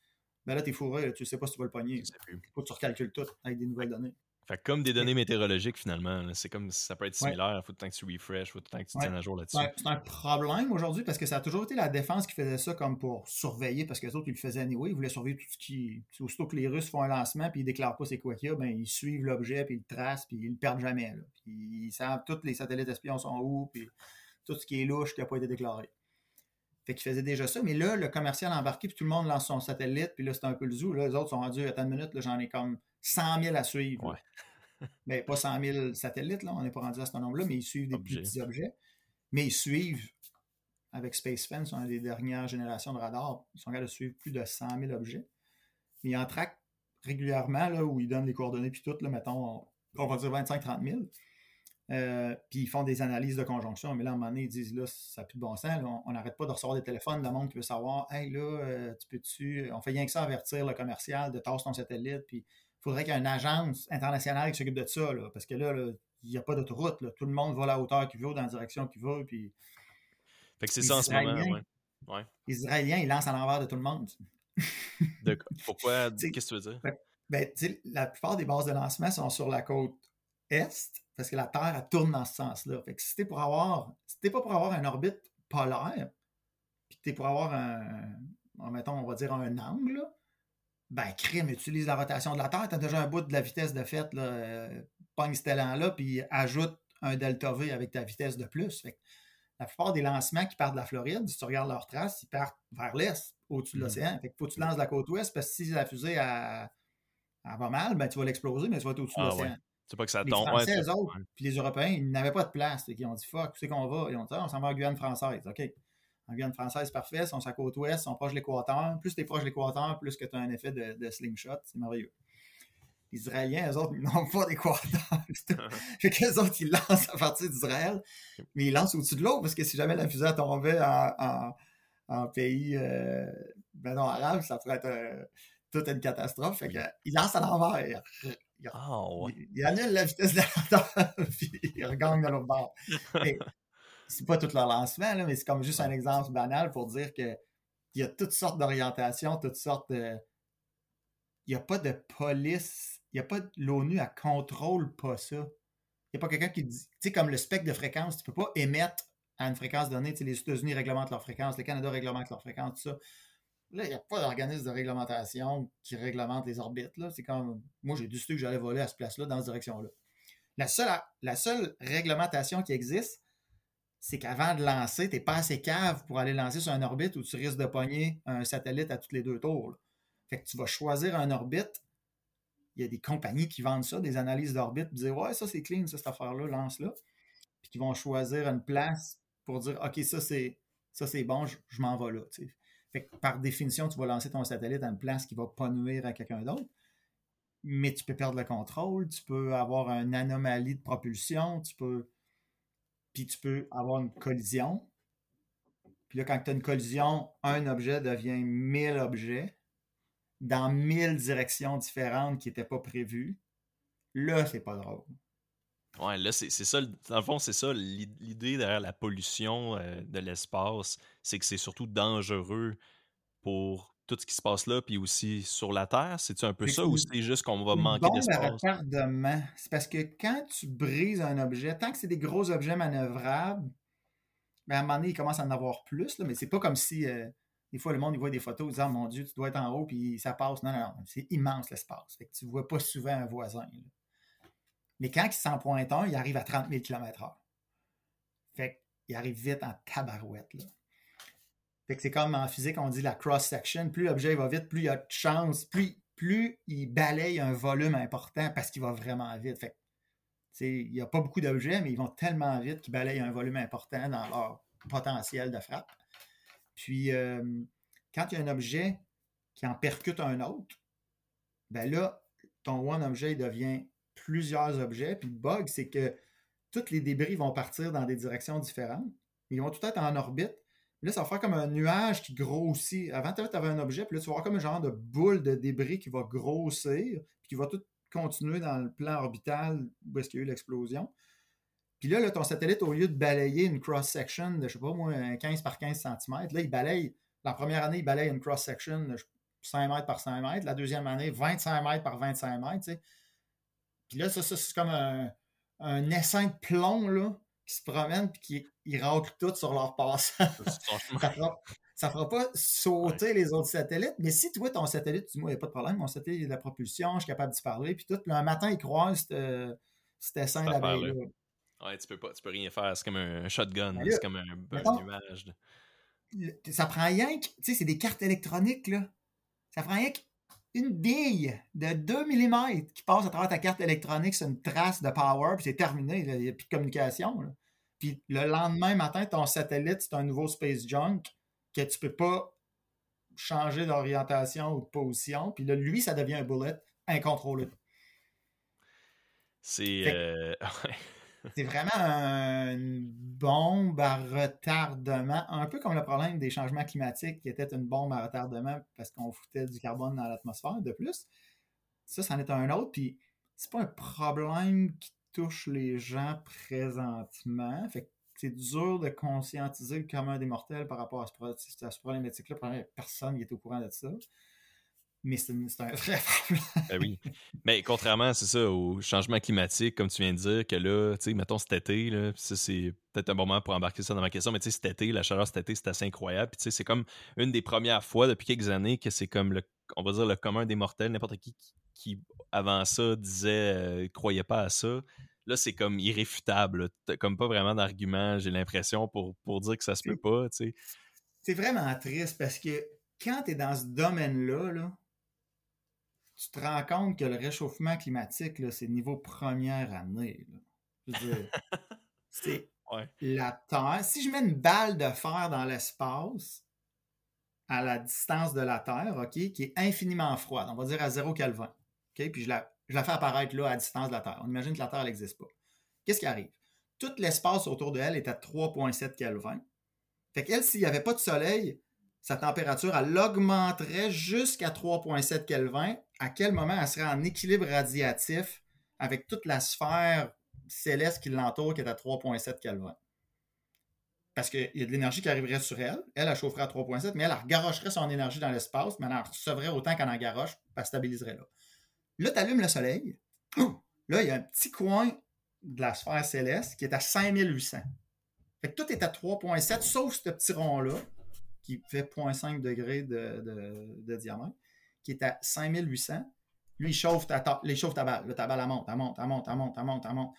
ben là, tu es fourré, tu ne sais pas si tu vas le pogner. Il faut que tu recalcules tout avec des nouvelles données. Fait comme des données météorologiques, finalement. C'est comme ça peut être similaire. Il faut tout le temps que tu refresh, il faut tout le temps que tu tiennes à jour là-dessus. C'est un problème aujourd'hui parce que ça a toujours été la défense qui faisait ça comme pour surveiller, parce que les autres, ils le faisaient anyway. Ils voulaient surveiller tout ce qui. Aussitôt que les Russes font un lancement puis ils déclarent pas c'est quoi qu'il y a, ben, ils suivent l'objet puis ils le tracent puis ils le perdent jamais. Là. Puis ils savent tous les satellites espions sont où puis tout ce qui est louche qui n'a pas été déclaré. Fait qu'ils faisaient déjà ça, mais là, le commercial embarqué, puis tout le monde lance son satellite, puis là, c'est un peu le zoo. Là, les autres sont rendus, à une minute, j'en ai comme 100 000 à suivre mais pas 100 000 satellites, là, on n'est pas rendu à ce nombre-là, mais ils suivent des petits objets. Mais ils suivent, avec SpaceFence, on a des dernières générations de radars, ils sont capables de suivre plus de 100 000 objets. Mais ils en traquent régulièrement, là, où ils donnent les coordonnées, puis tout, là, mettons, on va dire 25-30 000. Euh, puis ils font des analyses de conjonction, mais là, à un moment donné, ils disent là, ça n'a plus de bon sens. on n'arrête pas de recevoir des téléphones de monde qui veut savoir Hey là, euh, tu peux-tu. On fait rien que ça avertir le commercial de tasser ton satellite, puis faudrait qu'il y ait une agence internationale qui s'occupe de ça, parce que là, il n'y a pas d'autoroute. Tout le monde va à la hauteur qu'il veut, dans la direction qu'il veut. Puis... Fait que c'est ça en ce moment. Ouais. Les Israéliens, ils lancent à l'envers de tout le monde. Pourquoi? Qu'est-ce que tu veux dire? Ben, la plupart des bases de lancement sont sur la côte est, parce que la Terre, elle tourne dans ce sens-là. Fait que si t'es pour avoir, si t'es pas pour avoir une orbite polaire, puis t'es pour avoir un, mettons, on va dire un angle, ben, crime, utilise la rotation de la Terre. Tu as déjà un bout de la vitesse de fait, là, euh, pogne cet élan-là, puis ajoute un delta V avec ta vitesse de plus. la plupart des lancements qui partent de la Floride, si tu regardes leurs traces, ils partent vers l'est, au-dessus de mmh. l'océan. Fait faut que tu lances de la côte ouest, parce que si la fusée a, va mal, ben, tu vas l'exploser, mais tu vas être au-dessus de ah l'océan. C'est pas que ça les tombe. Français, autres, puis les Européens, ils n'avaient pas de place. Ils ont dit, fuck, où c'est qu'on va? Ils ont dit, ah, on s'en va en Guyane française. OK en Guyane française, parfait. Ils sont sur la côte ouest, ils sont proches de l'équateur. Plus tu es proche de l'équateur, plus que tu as un effet de, slingshot. C'est merveilleux. Les Israéliens, eux autres, ils n'ont pas d'équateur. fait qu'eux autres, ils lancent à partir d'Israël, mais ils lancent au-dessus de l'eau parce que si jamais la fusée tombait en, en, pays euh, ben non, arabe, ça pourrait être euh, toute une catastrophe. Fait qu'ils lancent à l'envers. Ils, oh, annulent la vitesse de la puis ils regagnent de l'autre bord c'est pas tout leur lancement, mais c'est comme juste un exemple banal pour dire que il y a toutes sortes d'orientations, toutes sortes de. Il n'y a pas de police, il n'y a pas l'ONU, elle contrôle pas ça. Il n'y a pas quelqu'un qui dit, tu sais, comme le spectre de fréquence, tu peux pas émettre à une fréquence donnée. Tu sais, les États-Unis réglementent leur fréquence, le Canada réglemente leur fréquence, tout ça. Là, il n'y a pas d'organisme de réglementation qui réglemente les orbites. Là. C'est comme, moi, j'ai décidé que j'allais voler à ce place-là, dans cette direction-là. La seule, la seule réglementation qui existe, c'est qu'avant de lancer, tu n'es pas assez cave pour aller lancer sur une orbite où tu risques de pogner un satellite à toutes les deux tours. Fait que tu vas choisir un orbite. Il y a des compagnies qui vendent ça, des analyses d'orbite, puis dire Ouais, ça c'est clean, ça, cette affaire-là, lance-la. Puis qui vont choisir une place pour dire OK, ça c'est ça c'est bon, je, m'en vais là. Fait que par définition, tu vas lancer ton satellite à une place qui va pas nuire à quelqu'un d'autre. Mais tu peux perdre le contrôle, tu peux avoir une anomalie de propulsion, tu peux puis tu peux avoir une collision. Puis là, quand tu as une collision, un objet devient mille objets dans mille directions différentes qui n'étaient pas prévues. Là, c'est pas drôle. Ouais, là, c'est ça. Dans le fond, c'est ça l'idée derrière la pollution euh, de l'espace, c'est que c'est surtout dangereux pour tout ce qui se passe là, puis aussi sur la Terre? C'est-tu un peu ça ou c'est juste qu'on va manquer d'espace? à retardement? C'est parce que quand tu brises un objet, tant que c'est des gros objets manœuvrables, ben à un moment donné, il commence à en avoir plus, là, mais c'est pas comme si euh, des fois le monde il voit des photos disant Mon Dieu, tu dois être en haut puis ça passe. Non, non, non. C'est immense l'espace. Fait que tu vois pas souvent un voisin. Mais quand il s'en pointe un, il arrive à 30 000 km/h. Fait qu'il arrive vite en tabarouette. Là. Fait que c'est comme en physique, on dit la cross-section. Plus l'objet va vite, plus il y a de chance, plus, plus il balaye un volume important parce qu'il va vraiment vite. Fait il n'y a pas beaucoup d'objets, mais ils vont tellement vite qu'ils balayent un volume important dans leur potentiel de frappe. Puis, euh, quand il y a un objet qui en percute un autre, ben là, ton one objet devient plusieurs objets. Puis le bug, c'est que tous les débris vont partir dans des directions différentes. Ils vont tout être en orbite. Là, ça va faire comme un nuage qui grossit. Avant, tu avais un objet, puis là, tu vas avoir comme un genre de boule de débris qui va grossir, puis qui va tout continuer dans le plan orbital où est-ce qu'il y a eu l'explosion. Puis là, ton satellite, au lieu de balayer une cross-section de, je sais pas moi, 15 par 15 cm, là, il balaye, la première année, il balaye une cross-section de 5 mètres par 5 mètres. La deuxième année, 25 mètres par 25 mètres, Puis là, ça, c'est comme un, un essaim de plomb, là, qui se promène puis qui ils tout sur leur passage. ça, fera, fera pas sauter les autres satellites, mais si tu vois ton satellite, tu dis, moi, il n'y a pas de problème, mon satellite, il a de la propulsion, je suis capable d'y parler, puis tout, puis un matin, il croise cet essaim d'abeilles. Ouais, tu peux pas, tu peux rien faire, c'est comme un shotgun, c'est comme un, nuage. Ça prend rien que, tu sais, c'est des cartes électroniques, là. Ça prend rien qu'une bille de 2 mm qui passe à travers ta carte électronique sur une trace de power, puis c'est terminé, il n'y a plus de communication. Là. Puis le lendemain matin, ton satellite, c'est un nouveau space junk que tu peux pas changer d'orientation ou de position. Puis là, lui, ça devient un bullet incontrôlé. C'est. Euh, c'est vraiment une bombe à retardement, un peu comme le problème des changements climatiques qui était une bombe à retardement parce qu'on foutait du carbone dans l'atmosphère de plus. Ça, c'en est un autre. Puis c'est pas un problème qui touche les gens présentement. Fait c'est dur de conscientiser le commun des mortels par rapport à ce, à ce problématique-là. Personne n'est au courant de ça. Mais c'est un vrai problème. ben oui. Mais contrairement, c'est ça, au changement climatique, comme tu viens de dire, que là, tu sais, mettons cet été, là, ça, c'est peut-être un bon moment pour embarquer ça dans ma question, mais tu sais, cet été, la chaleur cet été, c'est assez incroyable. Puis tu sais, c'est comme une des premières fois depuis quelques années que c'est comme le, on va dire, le commun des mortels, n'importe qui, qui, avant ça, disait, euh, croyait pas à ça là, c'est comme irréfutable. T'as comme pas vraiment d'argument, j'ai l'impression, pour, pour dire que ça se peut pas, tu sais. C'est vraiment triste parce que quand tu es dans ce domaine-là, là, tu te rends compte que le réchauffement climatique, c'est niveau première année. c'est la Terre. Si je mets une balle de fer dans l'espace, à la distance de la Terre, OK, qui est infiniment froide, on va dire à 0 Kelvin, OK, puis je la, je la fais apparaître là à distance de la Terre. On imagine que la Terre n'existe pas. Qu'est-ce qui arrive? Tout l'espace autour de elle est à 3,7 Kelvin. Fait qu'elle, s'il n'y avait pas de soleil, sa température, elle augmenterait jusqu'à 3,7 Kelvin. À quel moment elle serait en équilibre radiatif avec toute la sphère céleste qui l'entoure qui est à 3,7 Kelvin? Parce qu'il y a de l'énergie qui arriverait sur elle. Elle, elle chaufferait à 3,7, mais elle, elle garocherait son énergie dans l'espace, mais elle en recevrait autant qu'elle en garoche, elle stabiliserait là. Là, tu allumes le soleil. Là, il y a un petit coin de la sphère céleste qui est à 5800. Fait que tout est à 3,7, sauf ce petit rond-là, qui fait 0,5 degrés de, diamètre, qui est à 5800. Lui, il chauffe ta, chauffe ta balle. Ta balle, elle monte, elle monte, elle monte, elle monte, elle monte, elle monte.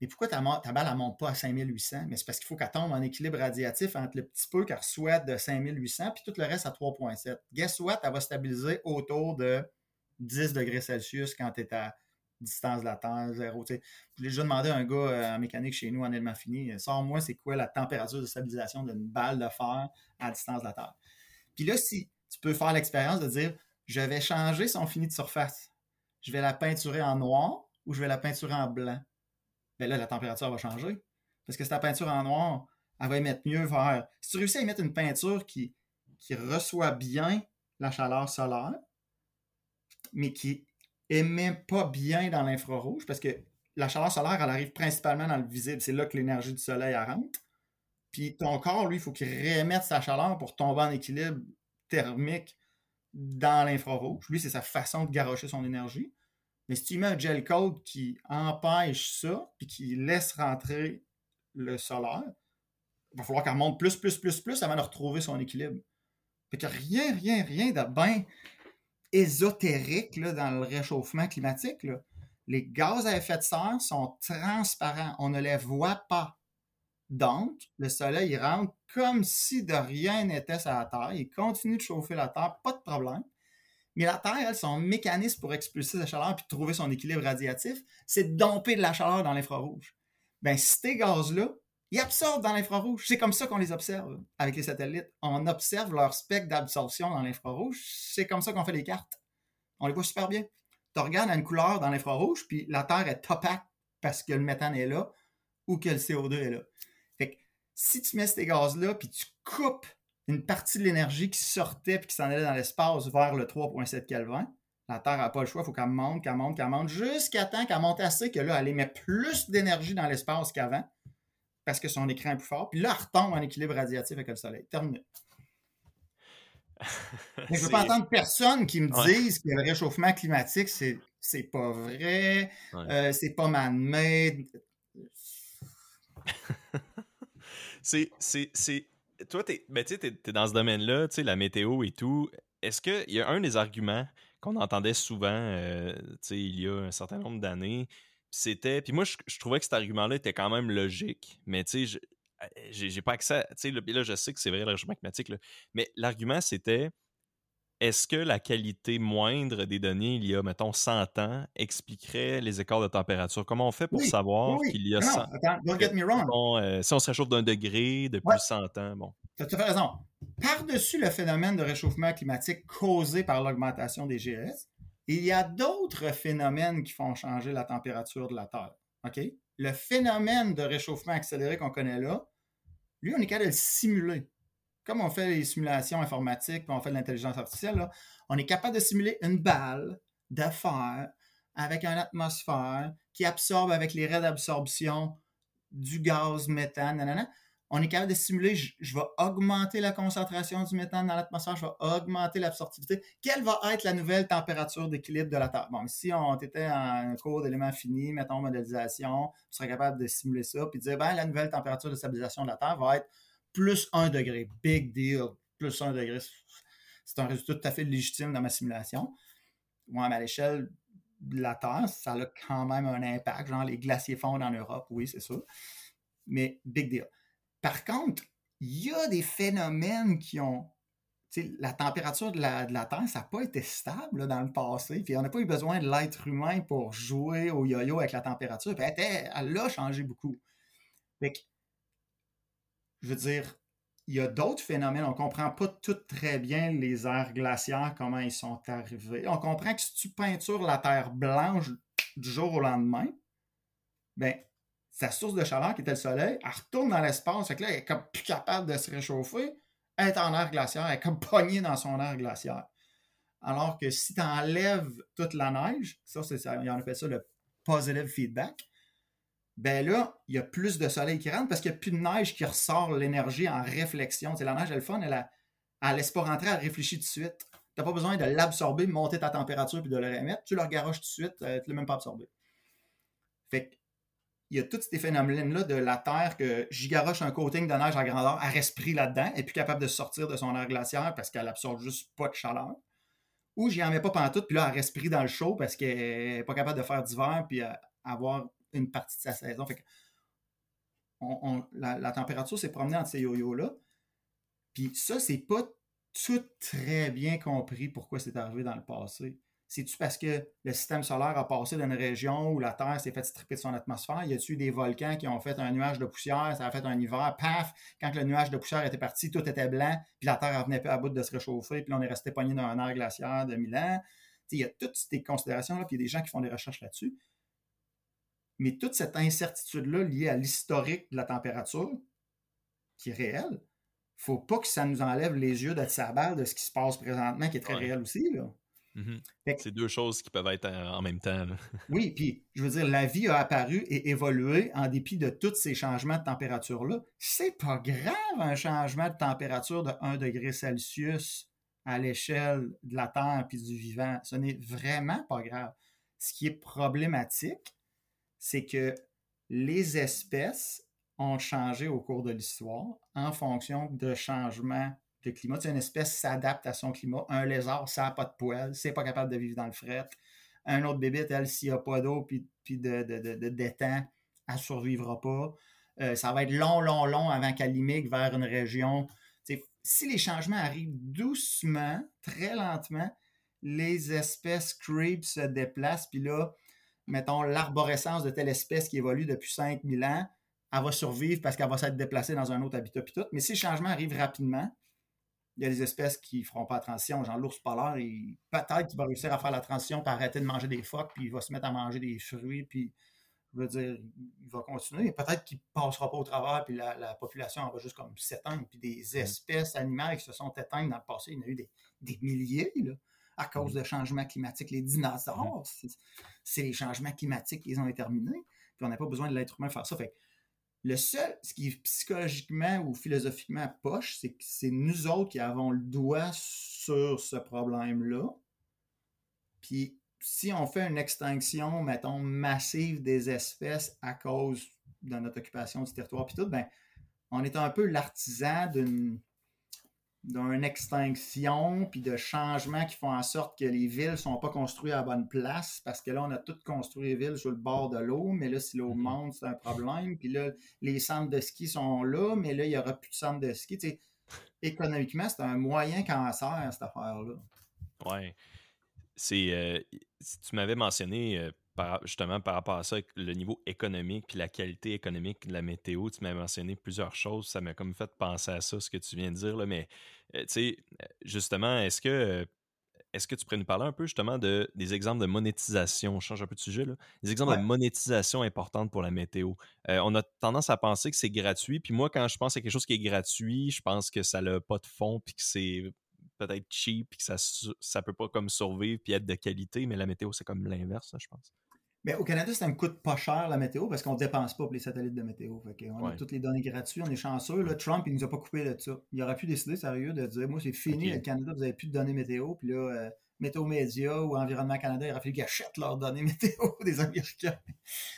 Mais pourquoi ta, balle, elle monte pas à 5800? Mais c'est parce qu'il faut qu'elle tombe en équilibre radiatif entre le petit peu qu'elle reçoit de 5800 puis tout le reste à 3,7. Guess what? Elle va stabiliser autour de 10 degrés Celsius quand tu es à distance de la Terre, zéro. J'ai déjà demandé à un gars euh, en mécanique chez nous en élément fini, sors-moi, c'est quoi la température de stabilisation d'une balle de fer à distance de la Terre. Puis là, si tu peux faire l'expérience de dire, je vais changer son fini de surface, je vais la peinturer en noir ou je vais la peinturer en blanc, bien là, la température va changer. Parce que si ta peinture en noir, elle va émettre mieux vers. Si tu réussis à émettre une peinture qui, qui reçoit bien la chaleur solaire, mais qui émet pas bien dans l'infrarouge parce que la chaleur solaire, elle arrive principalement dans le visible. C'est là que l'énergie du soleil rentre. Puis ton corps, lui, il faut qu'il réémette sa chaleur pour tomber en équilibre thermique dans l'infrarouge. Lui, c'est sa façon de garocher son énergie. Mais si tu mets un gel code qui empêche ça, puis qui laisse rentrer le solaire, il va falloir qu'elle monte plus, plus, plus, plus avant de retrouver son équilibre. Fait que rien, rien, rien de bien ésotérique dans le réchauffement climatique. Les gaz à effet de serre sont transparents. On ne les voit pas. Donc, le soleil il rentre comme si de rien n'était sur la Terre. Il continue de chauffer la Terre, pas de problème. Mais la Terre, elle, son mécanisme pour expulser la chaleur puis trouver son équilibre radiatif, c'est de domper de la chaleur dans l'infrarouge. Ben, ces gaz-là, ils absorbent dans l'infrarouge. C'est comme ça qu'on les observe avec les satellites. On observe leur spectre d'absorption dans l'infrarouge. C'est comme ça qu'on fait les cartes. On les voit super bien. Tu regardes une couleur dans l'infrarouge, puis la Terre est opaque parce que le méthane est là ou que le CO2 est là. Si tu mets ces gaz-là, puis tu coupes une partie de l'énergie qui sortait et qui s'en allait dans l'espace vers le 3.7 Kelvin. La Terre n'a pas le choix, il faut qu'elle monte, qu'elle monte, qu'elle monte, jusqu'à temps qu'elle monte assez que là, elle émet plus d'énergie dans l'espace qu'avant, parce que son écran est plus fort. Puis là, elle retombe en équilibre radiatif avec le Soleil. Terminé. je ne veux pas entendre personne qui me dise que le réchauffement climatique, c'est, c'est pas vrai, euh, c'est pas man-made. c'est, c'est, toi, tu ben, es, dans ce domaine-là, la météo et tout. Est-ce qu'il y a un des arguments qu'on entendait souvent euh, il y a un certain nombre d'années? C'était. Puis moi, je, trouvais que cet argument-là était quand même logique, mais tu sais, j'ai pas accès. Tu sais, là, je sais que c'est vrai, réchauffement climatique, mais l'argument, c'était est-ce que la qualité moindre des données il y a, mettons, 100 ans expliquerait les écarts de température? Comment on fait pour savoir qu'il y a 100 ans? don't get me wrong. Euh, si on se réchauffe d'un degré depuis 100 ans, bon. Tu as tout raison. Par-dessus le phénomène de réchauffement climatique causé par l'augmentation des GS, il y a d'autres phénomènes qui font changer la température de la Terre. OK? Le phénomène de réchauffement accéléré qu'on connaît là, lui, on est capable de le simuler comme on fait les simulations informatiques, puis on fait de l'intelligence artificielle, on est capable de simuler une balle de fer avec une atmosphère qui absorbe avec les raies d'absorption du gaz méthane. On est capable de simuler, je, vais augmenter la concentration du méthane dans l'atmosphère, je vais augmenter l'absorptivité. Quelle va être la nouvelle température d'équilibre de la Terre? Bon, si on était en cours d'éléments finis, mettons modélisation, on serait capable de simuler ça, puis dire, ben, la nouvelle température de stabilisation de la Terre va être plus 1 degré. Big deal. Plus 1 degré. C'est un résultat tout à fait légitime dans ma simulation. Moi, mais à l'échelle de la Terre, ça a quand même un impact. Genre, les glaciers fondent en Europe, oui, c'est ça. Mais big deal. Par contre, il y a des phénomènes qui ont. La température de la, Terre, ça n'a pas été stable dans le passé. Puis on n'a pas eu besoin de l'être humain pour jouer au yo-yo avec la température. Puis elle, elle a changé beaucoup. Je veux dire, il y a d'autres phénomènes. On comprend pas tout très bien les aires glaciaires, comment ils sont arrivés. On comprend que si tu peintures la terre blanche du jour au lendemain, ben, sa source de chaleur, qui était le soleil, elle retourne dans l'espace. Fait que là, elle est comme plus capable de se réchauffer. Elle est en air glaciaire, elle est comme pognée dans son air glaciaire. Alors que si tu enlèves toute la neige, ça, c'est on appelle ça le positive feedback, ben là, il y a plus de soleil qui rentre parce qu'il n'y a plus de neige qui ressort l'énergie en réflexion. La neige, elle le fun, elle, ne laisse pas rentrer, elle réfléchit tout de suite. Tu n'as pas besoin de l'absorber, monter ta température puis de le remettre. Tu le regaroches tout de suite, euh, tu ne l'as même pas absorbé. Fait il y a tous ces phénomènes-là de la Terre que j'y garoche un coating de neige à grandeur, elle respire là-dedans, et plus capable de sortir de son air glaciaire parce qu'elle absorbe juste pas de chaleur. Ou j'y en mets pas pantoute, puis là, elle respire dans le chaud parce qu'elle n'est pas capable de faire d'hiver puis euh, avoir une partie de sa saison. Fait la, température s'est promenée entre ces yo-yo-là. Puis ça, c'est pas tout très bien compris pourquoi c'est arrivé dans le passé. C'est-tu parce que le système solaire a passé d'une région où la Terre s'est fait stripper de son atmosphère? Y a-tu des volcans qui ont fait un nuage de poussière, ça a fait un hiver, paf, quand le nuage de poussière était parti, tout était blanc, puis la Terre venait pas à bout de se réchauffer, puis on est resté pogné dans un air glaciaire de mille ans. Il y a toutes ces considérations-là, puis il y a des gens qui font des recherches là-dessus. Mais toute cette incertitude-là liée à l'historique de la température, qui est réelle, il ne faut pas que ça nous enlève les yeux d'être sabal de ce qui se passe présentement, qui est très réel aussi. Mm-hmm. C'est deux choses qui peuvent être en même temps. oui, puis je veux dire, la vie a apparu et évolué en dépit de tous ces changements de température-là. C'est pas grave un changement de température de 1 degré Celsius à l'échelle de la Terre puis du vivant, ce n'est vraiment pas grave. Ce qui est problématique, c'est que les espèces ont changé au cours de l'histoire en fonction de changements de climat. une espèce s'adapte à son climat. Un lézard, ça n'a pas de poils, c'est pas capable de vivre dans le fret. Un autre bébé, elle, s'il n'y a pas d'eau puis, de, de, d'étang, elle ne survivra pas. Euh, ça va être long, long, long avant qu'elle immigre vers une région. si les changements arrivent doucement, très lentement, les espèces creep se déplacent, puis là, mettons, l'arborescence de telle espèce qui évolue depuis 5000 ans, elle va survivre parce qu'elle va s'être déplacée dans un autre habitat, puis tout. Mais si les changements arrivent rapidement, il y a des espèces qui ne feront pas la transition. Genre l'ours polaire, peut-être qu'il va réussir à faire la transition pour arrêter de manger des phoques, puis il va se mettre à manger des fruits, puis je veux dire, il va continuer. Peut-être qu'il ne passera pas au travers, puis la, population va juste comme s'éteindre. Puis des espèces animales qui se sont éteintes dans le passé, il y en a eu des, milliers, là, à cause mm. de changements climatiques. Les dinosaures, mm. c'est les changements climatiques qui les ont déterminés. Puis on n'a pas besoin de l'être humain faire ça. Fait le seul, ce qui est psychologiquement ou philosophiquement poche, c'est que c'est nous autres qui avons le doigt sur ce problème-là. Puis si on fait une extinction, mettons, massive des espèces à cause de notre occupation du territoire, puis tout, ben, on est un peu l'artisan d'une d'une extinction puis de changements qui font en sorte que les villes ne sont pas construites à la bonne place parce que là, on a tout construit les villes sur le bord de l'eau, mais là, si l'eau mhm. monte, c'est un problème. Puis là, les centres de ski sont là, mais là, il n'y aura plus de centres de ski. économiquement, c'est un moyen cancer, cette affaire-là. Oui c'est euh, tu m'avais mentionné euh, justement par rapport à ça, le niveau économique puis la qualité économique de la météo, tu m'avais mentionné plusieurs choses, ça m'a comme fait penser à ça, ce que tu viens de dire, là, mais euh, tu sais, justement, est-ce que est-ce que tu pourrais nous parler un peu justement de, des exemples de monétisation? On change un peu de sujet, là. Des exemples de monétisation importantes pour la météo. on a tendance à penser que c'est gratuit. Puis moi, quand je pense à quelque chose qui est gratuit, je pense que ça n'a pas de fond puis que c'est peut-être cheap, puis que ça, ça peut pas comme survivre puis être de qualité, mais la météo, c'est comme l'inverse, je pense. Au Canada, ça me coûte pas cher la météo parce qu'on ne dépense pas pour les satellites de météo. on a toutes les données gratuites, on est chanceux. Là, Trump, il nous a pas coupé de ça. Il aurait pu décider, sérieux, de dire Moi, c'est fini, le Canada, vous n'avez plus de données météo. Puis là, euh, Météo Média ou Environnement Canada, il aurait fallu qu'ils achètent leurs données météo des Américains.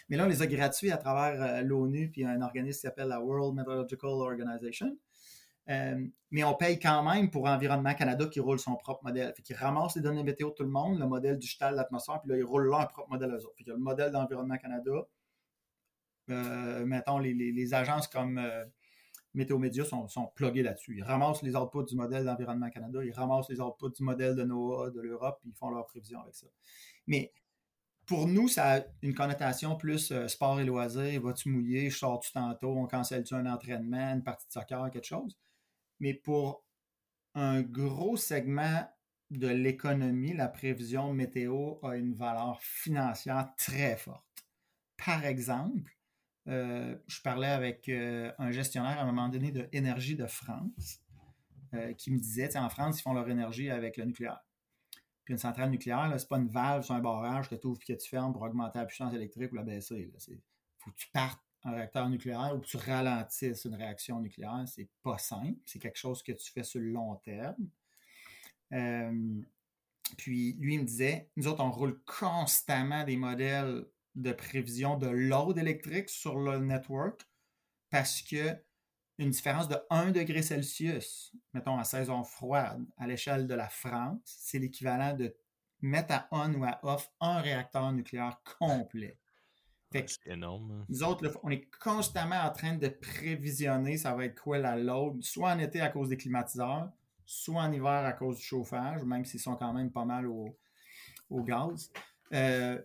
Mais là, on les a gratuits à travers euh, l'ONU puis un organisme qui s'appelle la World Meteorological Organization. Euh, mais on paye quand même pour Environnement Canada qui roule son propre modèle. Fait qu'ils ramassent les données météo de tout le monde, le modèle digital de l'atmosphère, puis là, ils roulent leur propre modèle eux autres. Fait que le modèle d'Environnement Canada. Euh, mettons, les, agences comme euh, Météo Média sont, sont pluguées là-dessus. Ils ramassent les outputs du modèle d'Environnement Canada, ils ramassent les outputs du modèle de NOAA, de l'Europe, puis ils font leurs prévisions avec ça. Mais pour nous, ça a une connotation plus sport et loisirs. Vas-tu mouiller, je sors-tu tantôt, on cancelle-tu un entraînement, une partie de soccer, quelque chose? Mais pour un gros segment de l'économie, la prévision météo a une valeur financière très forte. Par exemple, euh, je parlais avec euh, un gestionnaire à un moment donné de Énergie de France euh, qui me disait, en France, ils font leur énergie avec le nucléaire. Puis une centrale nucléaire, ce n'est pas une valve sur un barrage que tu ouvres et que tu fermes pour augmenter la puissance électrique ou la baisser. Il faut que tu partes un réacteur nucléaire ou que tu ralentisses une réaction nucléaire, c'est pas simple. C'est quelque chose que tu fais sur le long terme. Euh, puis lui, il me disait, nous autres, on roule constamment des modèles de prévision de load électrique sur le network parce que une différence de 1 degré Celsius, mettons en saison froide, à l'échelle de la France, c'est l'équivalent de mettre à on ou à off un réacteur nucléaire complet. C'est énorme. Hein. Nous autres, on est constamment en train de prévisionner ça va être quoi la load, soit en été à cause des climatiseurs, soit en hiver à cause du chauffage, même s'ils sont quand même pas mal au, gaz, euh,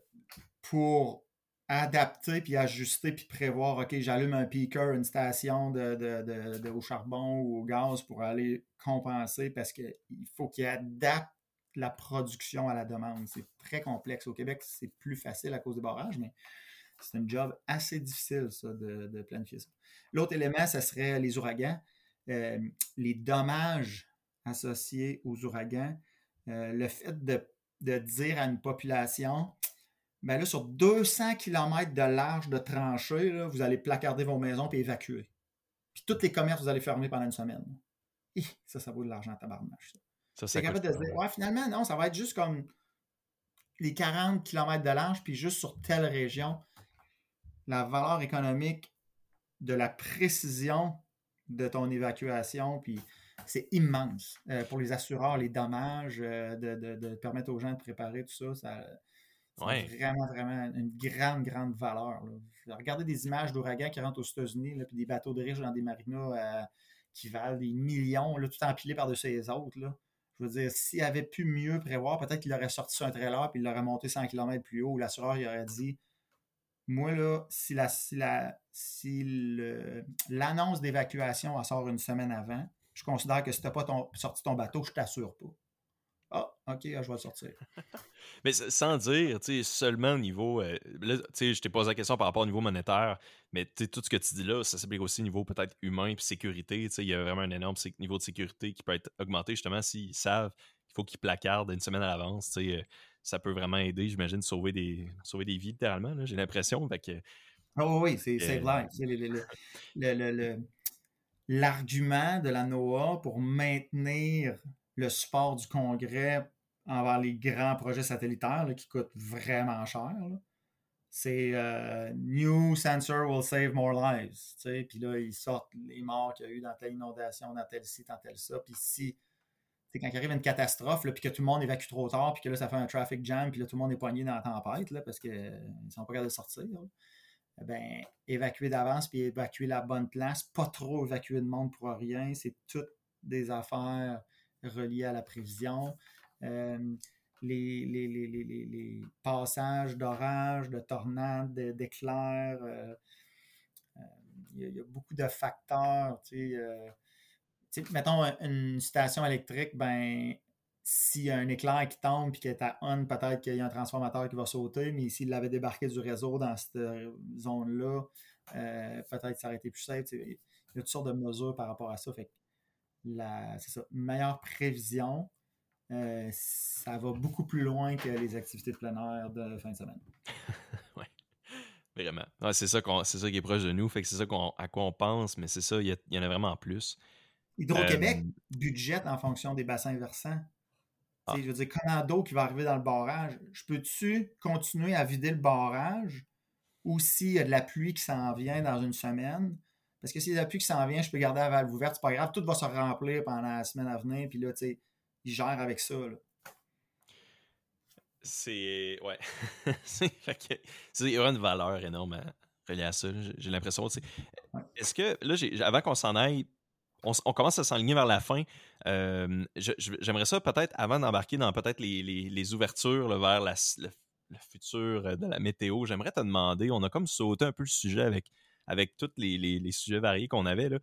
pour adapter puis ajuster puis prévoir, OK, j'allume un peaker, une station de, au charbon ou au gaz pour aller compenser parce qu'il faut qu'il adapte la production à la demande. C'est très complexe. Au Québec, c'est plus facile à cause des barrages, mais c'est un job assez difficile, ça, de, planifier ça. L'autre élément, ce serait les ouragans. Euh, les dommages associés aux ouragans. Euh, le fait de, dire à une population, ben là, sur 200 km de large de tranchée, vous allez placarder vos maisons et évacuer. Puis tous les commerces, vous allez fermer pendant une semaine. ça, ça vaut de l'argent à tabarnache. Ça, ça capable de se dire, ouais, finalement, non, ça va être juste comme les 40 km de large, puis juste sur telle région. La valeur économique de la précision de ton évacuation, puis c'est immense. Euh, pour les assureurs, les dommages, euh, de, permettre aux gens de préparer tout ça, ça c'est vraiment, vraiment une grande, grande valeur. Regardez des images d'ouragans qui rentrent aux États-Unis, puis des bateaux de riches dans des marinas euh, qui valent des millions, là, tout empilé par-dessus les autres. Là. Je veux dire, s'il avait pu mieux prévoir, peut-être qu'il aurait sorti sur un trailer puis il l'aurait monté 100 km plus haut, ou l'assureur il aurait dit Moi, là, si la, si la, si l'annonce d'évacuation sort une semaine avant, je considère que si tu n'as pas sorti ton bateau, je t'assure pas. Ah, ok, je vais le sortir. mais sans dire, tu sais, seulement au niveau. Euh, tu je t'ai posé la question par rapport au niveau monétaire, mais tu tout ce que tu dis là, ça s'applique aussi au niveau peut-être humain et sécurité. Tu sais, il y a vraiment un énorme niveau de sécurité qui peut être augmenté justement s'ils savent faut qu'ils placardent une semaine à l'avance. Tu sais, euh, ça peut vraiment aider, j'imagine, sauver des, sauver des vies littéralement. J'ai l'impression. que, oh, oui, c'est vrai. L'argument de la NOAA pour maintenir le support du Congrès envers les grands projets satellitaires qui coûtent vraiment cher. C'est euh, New sensor will save more lives. Puis là, ils sortent les morts qu'il y a eu dans telle inondation, dans tel site, dans tel ça. Puis si, quand il arrive une catastrophe, puis que tout le monde évacue trop tard, puis que là, ça fait un traffic jam, puis là, tout le monde est poigné dans la tempête là, parce qu'ils ne sont pas capables de sortir. Eh ben, évacuer d'avance, puis évacuer la bonne place, pas trop évacuer de monde pour rien, c'est toutes des affaires reliés à la prévision. Euh, les, les, passages d'orage, de tornades, d'éclairs. Euh, euh, il y, a beaucoup de facteurs. Mettons une station électrique, ben, s'il y a un éclair qui tombe et qu'il est à on, peut-être qu'il y a un transformateur qui va sauter, mais s'il l'avait débarqué du réseau dans cette zone-là, peut-être que ça aurait été plus safe. Il y a toutes sortes de mesures par rapport à ça. Fait la meilleure prévision, euh, ça va beaucoup plus loin que les activités de plein air de fin de semaine. oui, vraiment. c'est ça, c'est ça qui est proche de nous, fait que c'est ça à quoi on pense, mais c'est ça, il y, en a vraiment plus. Hydro-Québec euh, budget en fonction des bassins versants. Ah. Je veux dire, quand d'eau qui va arriver dans le barrage, je peux-tu continuer à vider le barrage ou s'il y a de la pluie qui s'en vient dans une semaine, parce que s'il y a plus qui s'en vient, je peux garder la valve ouverte, c'est pas grave, tout va se remplir pendant la semaine à venir, puis là, tu sais, il gère avec ça. C'est. Ouais. c'est vraiment une valeur énorme reliée à ça. J'ai l'impression. Est-ce que, là, avant qu'on s'en aille, on, commence à s'enligner vers la fin. Euh, j'aimerais ça peut-être, avant d'embarquer dans peut-être les, ouvertures vers la, le, futur de la météo, j'aimerais te demander, on a comme sauté un peu le sujet avec avec tous les, sujets variés qu'on avait. Là.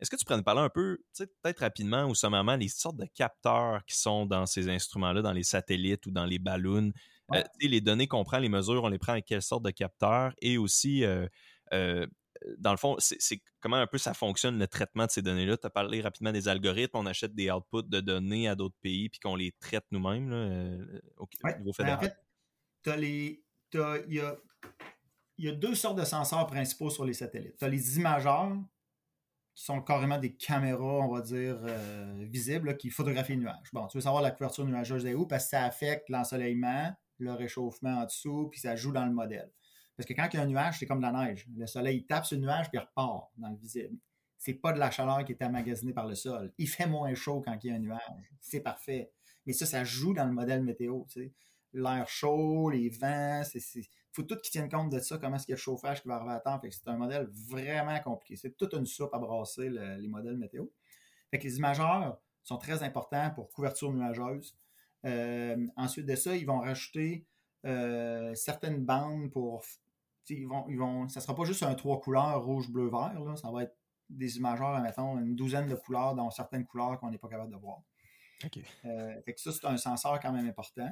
Est-ce que tu pourrais nous parler un peu, peut-être rapidement ou sommairement, les sortes de capteurs qui sont dans ces instruments-là, dans les satellites ou dans les ballons? Euh, les données qu'on prend, les mesures, on les prend avec quelle sorte de capteurs? Et aussi, euh, euh, dans le fond, c'est comment un peu ça fonctionne le traitement de ces données-là? Tu as parlé rapidement des algorithmes, on achète des outputs de données à d'autres pays puis qu'on les traite nous-mêmes au, niveau fédéral. Ben, en fait, il y a y a deux sortes de senseurs principaux sur les satellites. Tu as les imageurs, qui sont carrément des caméras, on va dire, euh, visibles, qui photographient les nuages. Bon, tu veux savoir la couverture nuageuse est où, parce que ça affecte l'ensoleillement, le réchauffement en dessous, puis ça joue dans le modèle. Parce que quand il y a un nuage, c'est comme de la neige. Le soleil tape sur le nuage, puis il repart dans le visible. C'est pas de la chaleur qui est emmagasinée par le sol. Il fait moins chaud quand il y a un nuage. C'est parfait. Mais ça, ça joue dans le modèle météo. L'air chaud, les vents, c'est faut tout qu'ils tiennent compte de ça, comment est-ce qu'il y a le chauffage qui va arriver à temps. c'est un modèle vraiment compliqué. C'est toute une soupe à brasser les modèles météo. Fait que les imageurs sont très importants pour couverture nuageuse. Euh, ensuite de ça, ils vont rajouter euh, certaines bandes pour. Ils vont, ils vont, ça ne sera pas juste un trois couleurs, rouge, bleu, vert. ça va être des imageurs, mettons, une douzaine de couleurs dans certaines couleurs qu'on n'est pas capable de voir. Euh, fait que ça, c'est un senseur quand même important.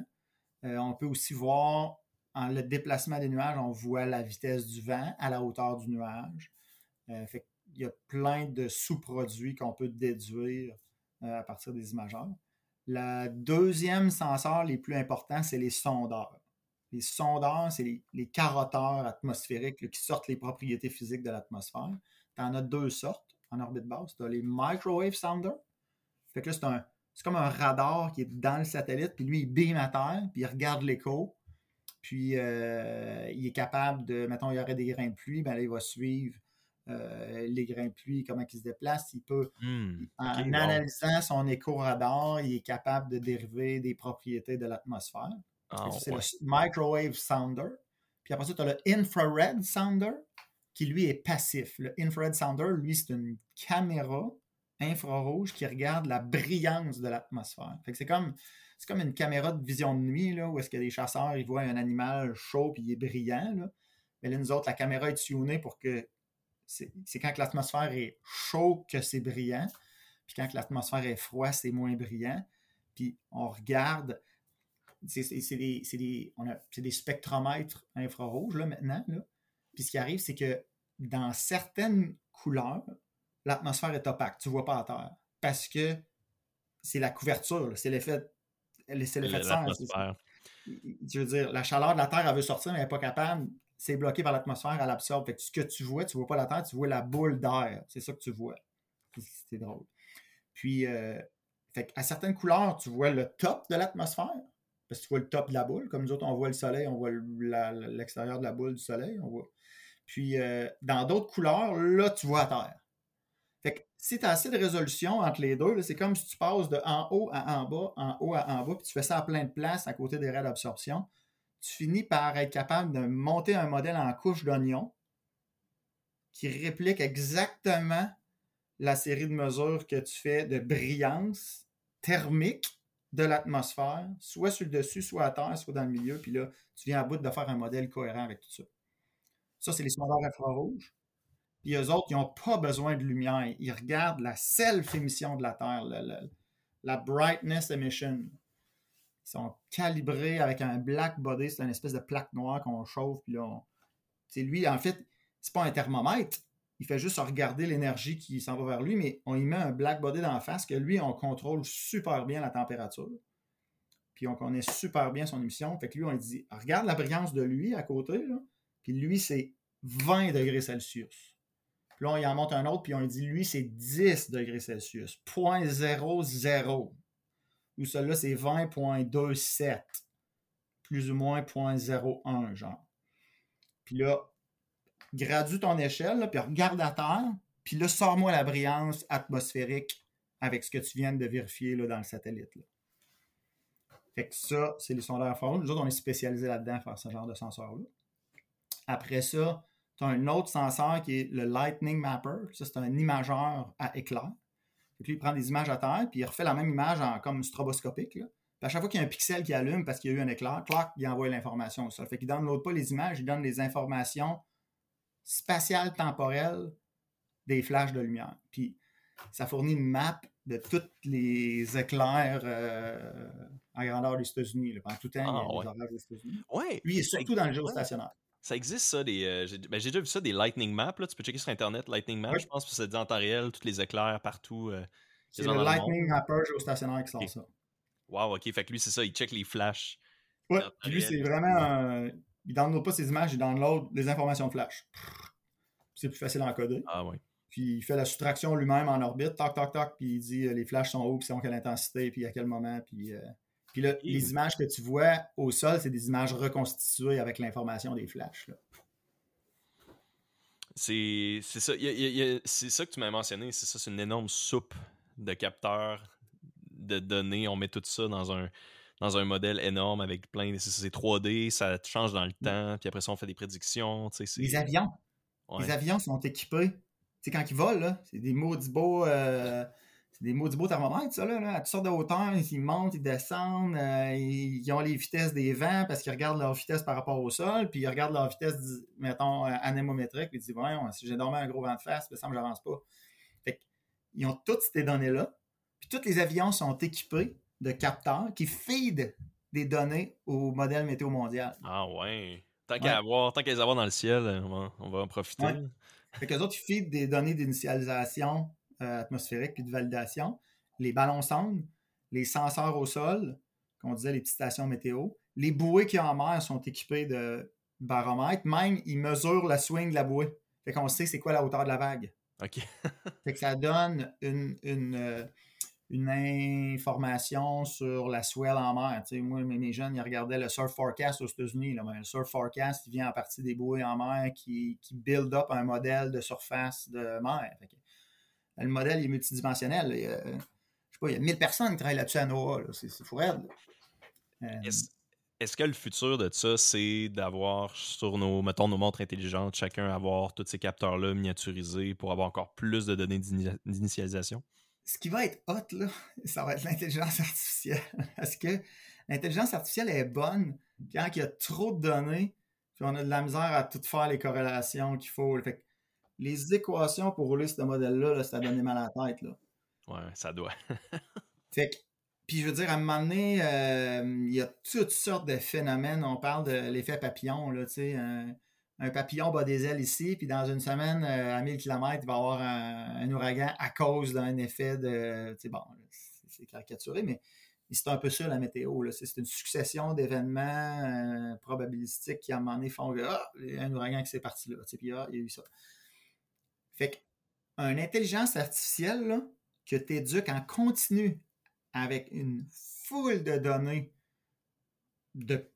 on peut aussi voir en le déplacement des nuages, on voit la vitesse du vent à la hauteur du nuage. Euh, Il y a plein de sous-produits qu'on peut déduire euh, à partir des imageurs. Le deuxième senseur les plus importants, c'est les sondeurs. Les sondeurs, c'est les, les, carotteurs atmosphériques qui sortent les propriétés physiques de l'atmosphère. Tu en as deux sortes en orbite basse. Tu as les microwave sounders. Fait que là, c'est un, c'est comme un radar qui est dans le satellite, puis lui, il beam à terre, puis il regarde l'écho, puis euh, il est capable de, mettons, il y aurait des grains de pluie, ben là, il va suivre euh, les grains de pluie, comment ils se déplacent. Il peut, Hmm. en analysant son écho-radar, il est capable de dériver des propriétés de l'atmosphère. Ah, c'est ouais. le microwave sounder. Puis après ça, tu as le infrared sounder, qui lui est passif. Le infrared sounder, lui, c'est une caméra infrarouge qui regarde la brillance de l'atmosphère. Fait que c'est comme, c'est comme une caméra de vision de nuit, là, où est-ce que les chasseurs, ils voient un animal chaud puis il est brillant. Là. Mais là, nous autres, la caméra est tunée pour que c'est c'est quand que l'atmosphère est chaud que c'est brillant. Puis quand que l'atmosphère est froid, c'est moins brillant. Puis on regarde, c'est des, des- des spectromètres infrarouges là, maintenant. Là. Puis ce qui arrive, c'est que dans certaines couleurs, l'atmosphère est opaque. Tu ne vois pas à terre. Parce que c'est la couverture, c'est l'effet de serre. L'atmosphère. Je veux dire, la chaleur de la Terre, elle veut sortir, mais elle n'est pas capable. C'est bloqué par l'atmosphère, elle absorbe. Fait que ce que tu vois, tu ne vois pas la Terre, tu vois la boule d'air. C'est ça que tu vois. C'est- C'est drôle. Puis, euh, fait à certaines couleurs, tu vois le top de l'atmosphère, parce que tu vois le top de la boule. Comme nous autres, on voit le soleil, on voit l'extérieur de la boule du soleil. On voit. Puis, euh, dans d'autres couleurs, là, tu vois la Terre. Fait que si tu as assez de résolution entre les deux, c'est comme si tu passes de en haut à en bas, en haut à en bas, puis tu fais ça à plein de places à côté des raies d'absorption. Tu finis par être capable de monter un modèle en couche d'oignon qui réplique exactement la série de mesures que tu fais de brillance thermique de l'atmosphère, soit sur le dessus, soit à terre, soit dans le milieu. Puis là, tu viens à bout de faire un modèle cohérent avec tout ça. Ça, c'est les sondeurs infrarouges. Puis eux autres, ils n'ont pas besoin de lumière. Ils regardent la self-émission de la Terre, la brightness emission. Ils sont calibrés avec un black body, c'est une espèce de plaque noire qu'on chauffe. Puis là, on- c'est lui, en fait, c'est pas un thermomètre. Il fait juste regarder l'énergie qui s'en va vers lui, mais on y met un black body dans la face que lui, on contrôle super bien la température. Puis on connaît super bien son émission. Fait que lui, on lui dit regarde la brillance de lui à côté, là. Puis lui, c'est 20 degrés Celsius. Puis là, on y en monte un autre, puis on lui dit lui, c'est 10 degrés Celsius. 0.00. Ou celui-là, c'est 20.27. Plus ou moins 0.01, genre. Puis là, gradue ton échelle, puis regarde à terre, puis là, sors-moi la brillance atmosphérique avec ce que tu viens de vérifier là, dans le satellite. Fait que ça, c'est les sondeurs infrarouges. Nous autres, on est spécialisés là-dedans à faire ce genre de senseur-là. Après ça, tu as un autre senseur qui est le Lightning Mapper. Ça, c'est un imageur à éclair. Lui, il prend des images à terre, puis il refait la même image en comme stroboscopique. Puis à chaque fois qu'il y a un pixel qui allume parce qu'il y a eu un éclair, clac, il envoie l'information au sol. Fait qu'il ne download pas les images, il donne les informations spatiales temporelles des flashs de lumière. Puis ça fournit une map de tous les éclairs euh, à grandeur des États-Unis. Pendant tout le temps, il y a des ouais. orages des États-Unis. Ouais. Lui, il est surtout dans le géostationnaire. Ça existe, ça, des. euh, j'ai ben, j'ai déjà vu ça, des Lightning Maps. Là. Tu peux checker sur Internet, Lightning Maps, Ouais. je pense, que c'est en temps réel, tous les éclairs partout. euh, C'est le Lightning. Mapper géostationnaire qui sort ça. Wow, ok. Fait que lui, c'est ça, il check les flashs. Ouais, lui, c'est vraiment. un- Il download pas ses images, il download les informations de flash. C'est plus facile à encoder. Ah, ouais. Puis il fait la soustraction lui-même en orbite, toc, toc, toc, puis il dit euh, les flashs sont où, puis sont quelle intensité, puis à quel moment. Puis, euh, puis là, les images que tu vois au sol, c'est des images reconstituées avec l'information des flashs. C'est c'est ça. c'est ça que tu m'as mentionné. C'est ça, c'est une énorme soupe de capteurs de données. On met tout ça dans un, dans un modèle énorme avec plein de. c'est- C'est 3D, ça change dans le temps, puis après ça, on fait des prédictions. Les avions. ouais. Les avions sont équipés. Tu sais, quand ils volent, là, c'est des maudits beaux. euh, c'est des maudits beaux thermomètres, ça, là, là, à toutes sortes de hauteurs. Ils montent, ils descendent, euh, ils, ont les vitesses des vents parce qu'ils regardent leur vitesse par rapport au sol, puis ils regardent leur vitesse, mettons, euh, anémométrique, puis ils disent, ouais, si j'ai dormi un gros vent de face, ça me j'avance pas. Fait ils ont toutes ces données-là, puis tous les avions sont équipés de capteurs qui feed des données au modèle météo mondial. Ah, ouais. Tant Ouais. qu'à avoir, tant avoir dans le ciel, on va, on va en profiter. Ouais. Fait qu'eux autres, ils feedent des données d'initialisation euh, atmosphérique puis de validation, les ballons sondes, les senseurs au sol, qu'on disait les petites stations météo, les bouées qui en mer sont équipées de baromètres, même ils mesurent la swing de la bouée. Fait qu'on sait c'est quoi la hauteur de la vague. Ok. Fait que ça donne une, une, euh, une information sur la swell en mer. moi, mes, jeunes, ils regardaient le Surf Forecast aux États-Unis. Le Surf Forecast vient en partie des bouées en mer qui, qui build up un modèle de surface de mer. le modèle est multidimensionnel. Il y a, je sais pas, il y a 1000 personnes qui travaillent là-dessus à NOAA. C'est fou raide. Euh, est-ce que le futur de ça, c'est d'avoir sur nos, mettons, nos montres intelligentes, chacun avoir tous ces capteurs-là miniaturisés pour avoir encore plus de données d'initialisation? Ce qui va être hot, là, ça va être l'intelligence artificielle. Parce que l'intelligence artificielle est bonne quand il y a trop de données, puis on a de la misère à tout faire les corrélations qu'il faut. Fait les équations pour rouler ce modèle-là, là, ça donne mal à la tête. Là. Ouais, ça doit. fait que puis je veux dire, à un moment donné, euh, il y a toutes sortes de phénomènes. On parle de l'effet papillon, là, tu sais. Un, papillon bat des ailes ici, puis dans une semaine, euh, à 1000 km, il va y avoir un, ouragan à cause d'un effet de. Bon, c'est caricaturé, mais c'est un peu ça la météo. C'est une succession d'événements euh, probabilistiques qui, à un moment donné, font que ah, il y a un ouragan qui s'est parti là. Puis ah, il y a eu ça. Fait qu'une intelligence artificielle que tu éduques en continu avec une foule de données de,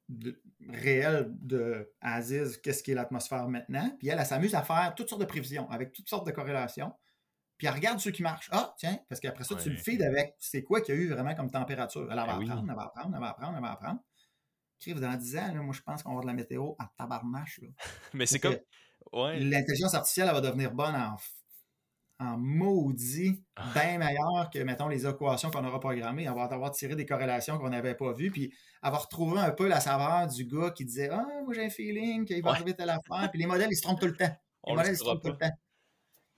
réelles de Aziz, qu'est-ce qui est l'atmosphère maintenant. Puis elle, elle s'amuse à faire toutes sortes de prévisions avec toutes sortes de corrélations. Puis elle regarde ceux qui marchent. Ah, tiens, parce qu'après ça, tu le feed avec c'est quoi qu'il y a eu vraiment comme température. Elle, va ben apprendre, elle va apprendre, elle va apprendre, elle va apprendre. dans 10 ans, moi, je pense qu'on va avoir de la météo à tabarnache. Mais c'est comme. L'intelligence artificielle, elle va devenir bonne en en maudit, ah. bien meilleur que, mettons, les équations qu'on aura programmées, avoir, avoir tiré des corrélations qu'on n'avait pas vues, puis avoir trouvé un peu la saveur du gars qui disait Ah, moi j'ai un feeling qu'il va arriver telle affaire, puis les modèles, ils se trompent tout le temps. Les modèles, ils se trompent tout le temps.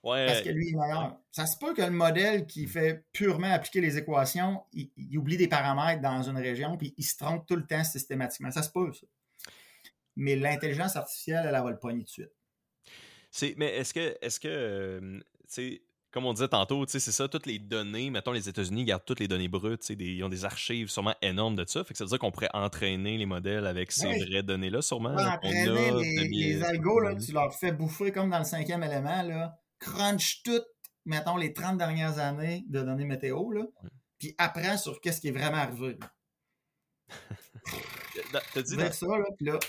Parce que lui est meilleur. Ça se peut que le modèle qui fait purement appliquer les équations, il, oublie des paramètres dans une région, puis il se trompe tout le temps systématiquement. Ça se peut, ça. Mais l'intelligence artificielle, elle, elle, va le pogner tout de suite. Mais est-ce que, est-ce que euh, comme on disait tantôt, c'est ça, toutes les données, mettons, les États-Unis gardent toutes les données brutes, ils ont des archives sûrement énormes de ça. Fait que ça veut dire qu'on pourrait entraîner les modèles avec ces vraies données-là, sûrement. entraîner les, algos, là, tu leur fais bouffer comme dans le cinquième élément, là, crunch toutes, mettons, les 30 dernières années de données météo, là, puis apprends sur qu'est-ce qui est vraiment arrivé. T'as dit ça, là, puis là,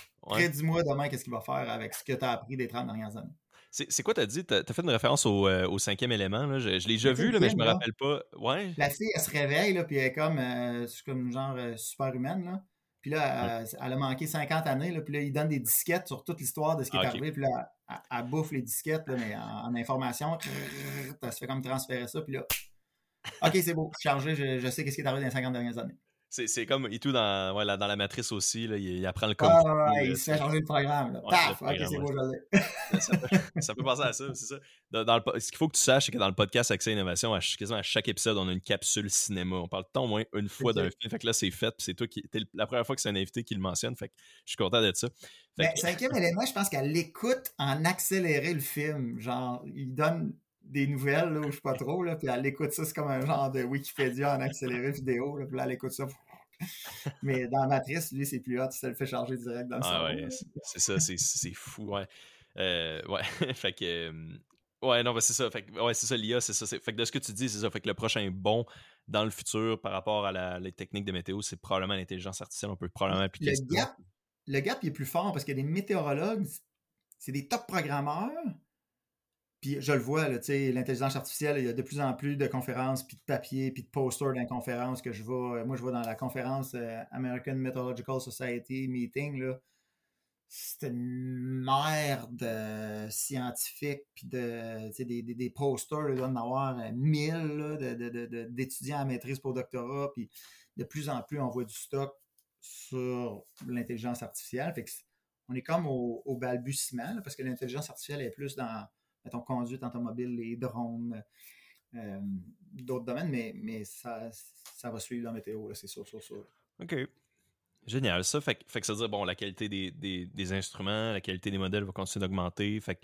dis-moi demain qu'est-ce qu'il va faire avec ce que tu as appris des 30 dernières années. C'est quoi t'as dit? T'as as fait une référence au, euh, au cinquième élément. Là? Je, l'ai déjà vu, là, mais je me rappelle pas. Ouais. La fille, elle se réveille, là, puis elle est comme, euh, comme genre euh, super humaine. Là. Puis là, elle, a manqué 50 années. Là, puis là, il donne des disquettes sur toute l'histoire de ce qui est ah, arrivé. Puis là, elle, bouffe les disquettes, là, mais en, information. Elle se fait comme transférer ça. Puis là, OK, c'est beau, chargé, je, je sais qu'est-ce qui est arrivé dans les 50 dernières années. C'est comme et tout dans, ouais, dans la matrice aussi, là, il, apprend le code. Ah, ouais, il se fait changer le programme. Là. Paf! ok, c'est beau, je ça, peut, ça peut passer à ça, c'est ça. Dans, le, ce qu'il faut que tu saches, c'est que dans le podcast Accès Innovation, à, quasiment à chaque épisode, on a une capsule cinéma. On parle tant au moins une fois d'un film. Fait que là, c'est fait, puis c'est toi qui. la première fois que c'est un invité qui le mentionne. Fait que je suis content d'être ça. Fait ben, Cinquième élément, je pense qu'elle écoute en accéléré le film. Genre, il donne des nouvelles, là, où je sais pas trop, là, puis elle écoute ça, c'est comme un genre de Wikipédia en accéléré vidéo, là, puis là, elle écoute ça. Mais dans Matrice, lui, c'est plus hot, ça le fait charger direct dans le ah, ouais, c'est ça, c'est fou, ouais. Euh, ouais, fait que... Euh, ouais, non, c'est ça. Fait que, ouais, c'est ça, l'IA, c'est ça. Fait que de ce que tu dis, c'est ça. Fait que le prochain bon dans le futur par rapport à la, les techniques de météo, c'est probablement l'intelligence artificielle. On peut probablement appliquer le gap, le gap, il est plus fort parce que des météorologues, c'est des top programmeurs, puis je le vois, l'intelligence artificielle, il y a de plus en plus de conférences, puis de papiers, puis de posters dans conférences que je vois. Euh, moi, je vois dans la conférence euh, American Meteorological Society Meeting, là. C'est une mer de scientifiques, puis de, des, des, des, posters, il doit en avoir euh, mille d'étudiants à maîtrise pour doctorat, puis de plus en plus, on voit du stock sur l'intelligence artificielle. Fait on est comme au balbutiement, parce que l'intelligence artificielle est plus dans mettons, conduite automobile, les drones, euh, d'autres domaines, mais, mais ça, ça va suivre la météo, c'est sûr, sûr, sûr. OK. Génial, ça. Fait, fait que ça veut dire, bon, la qualité des, des, des, instruments, la qualité des modèles va continuer d'augmenter. Fait,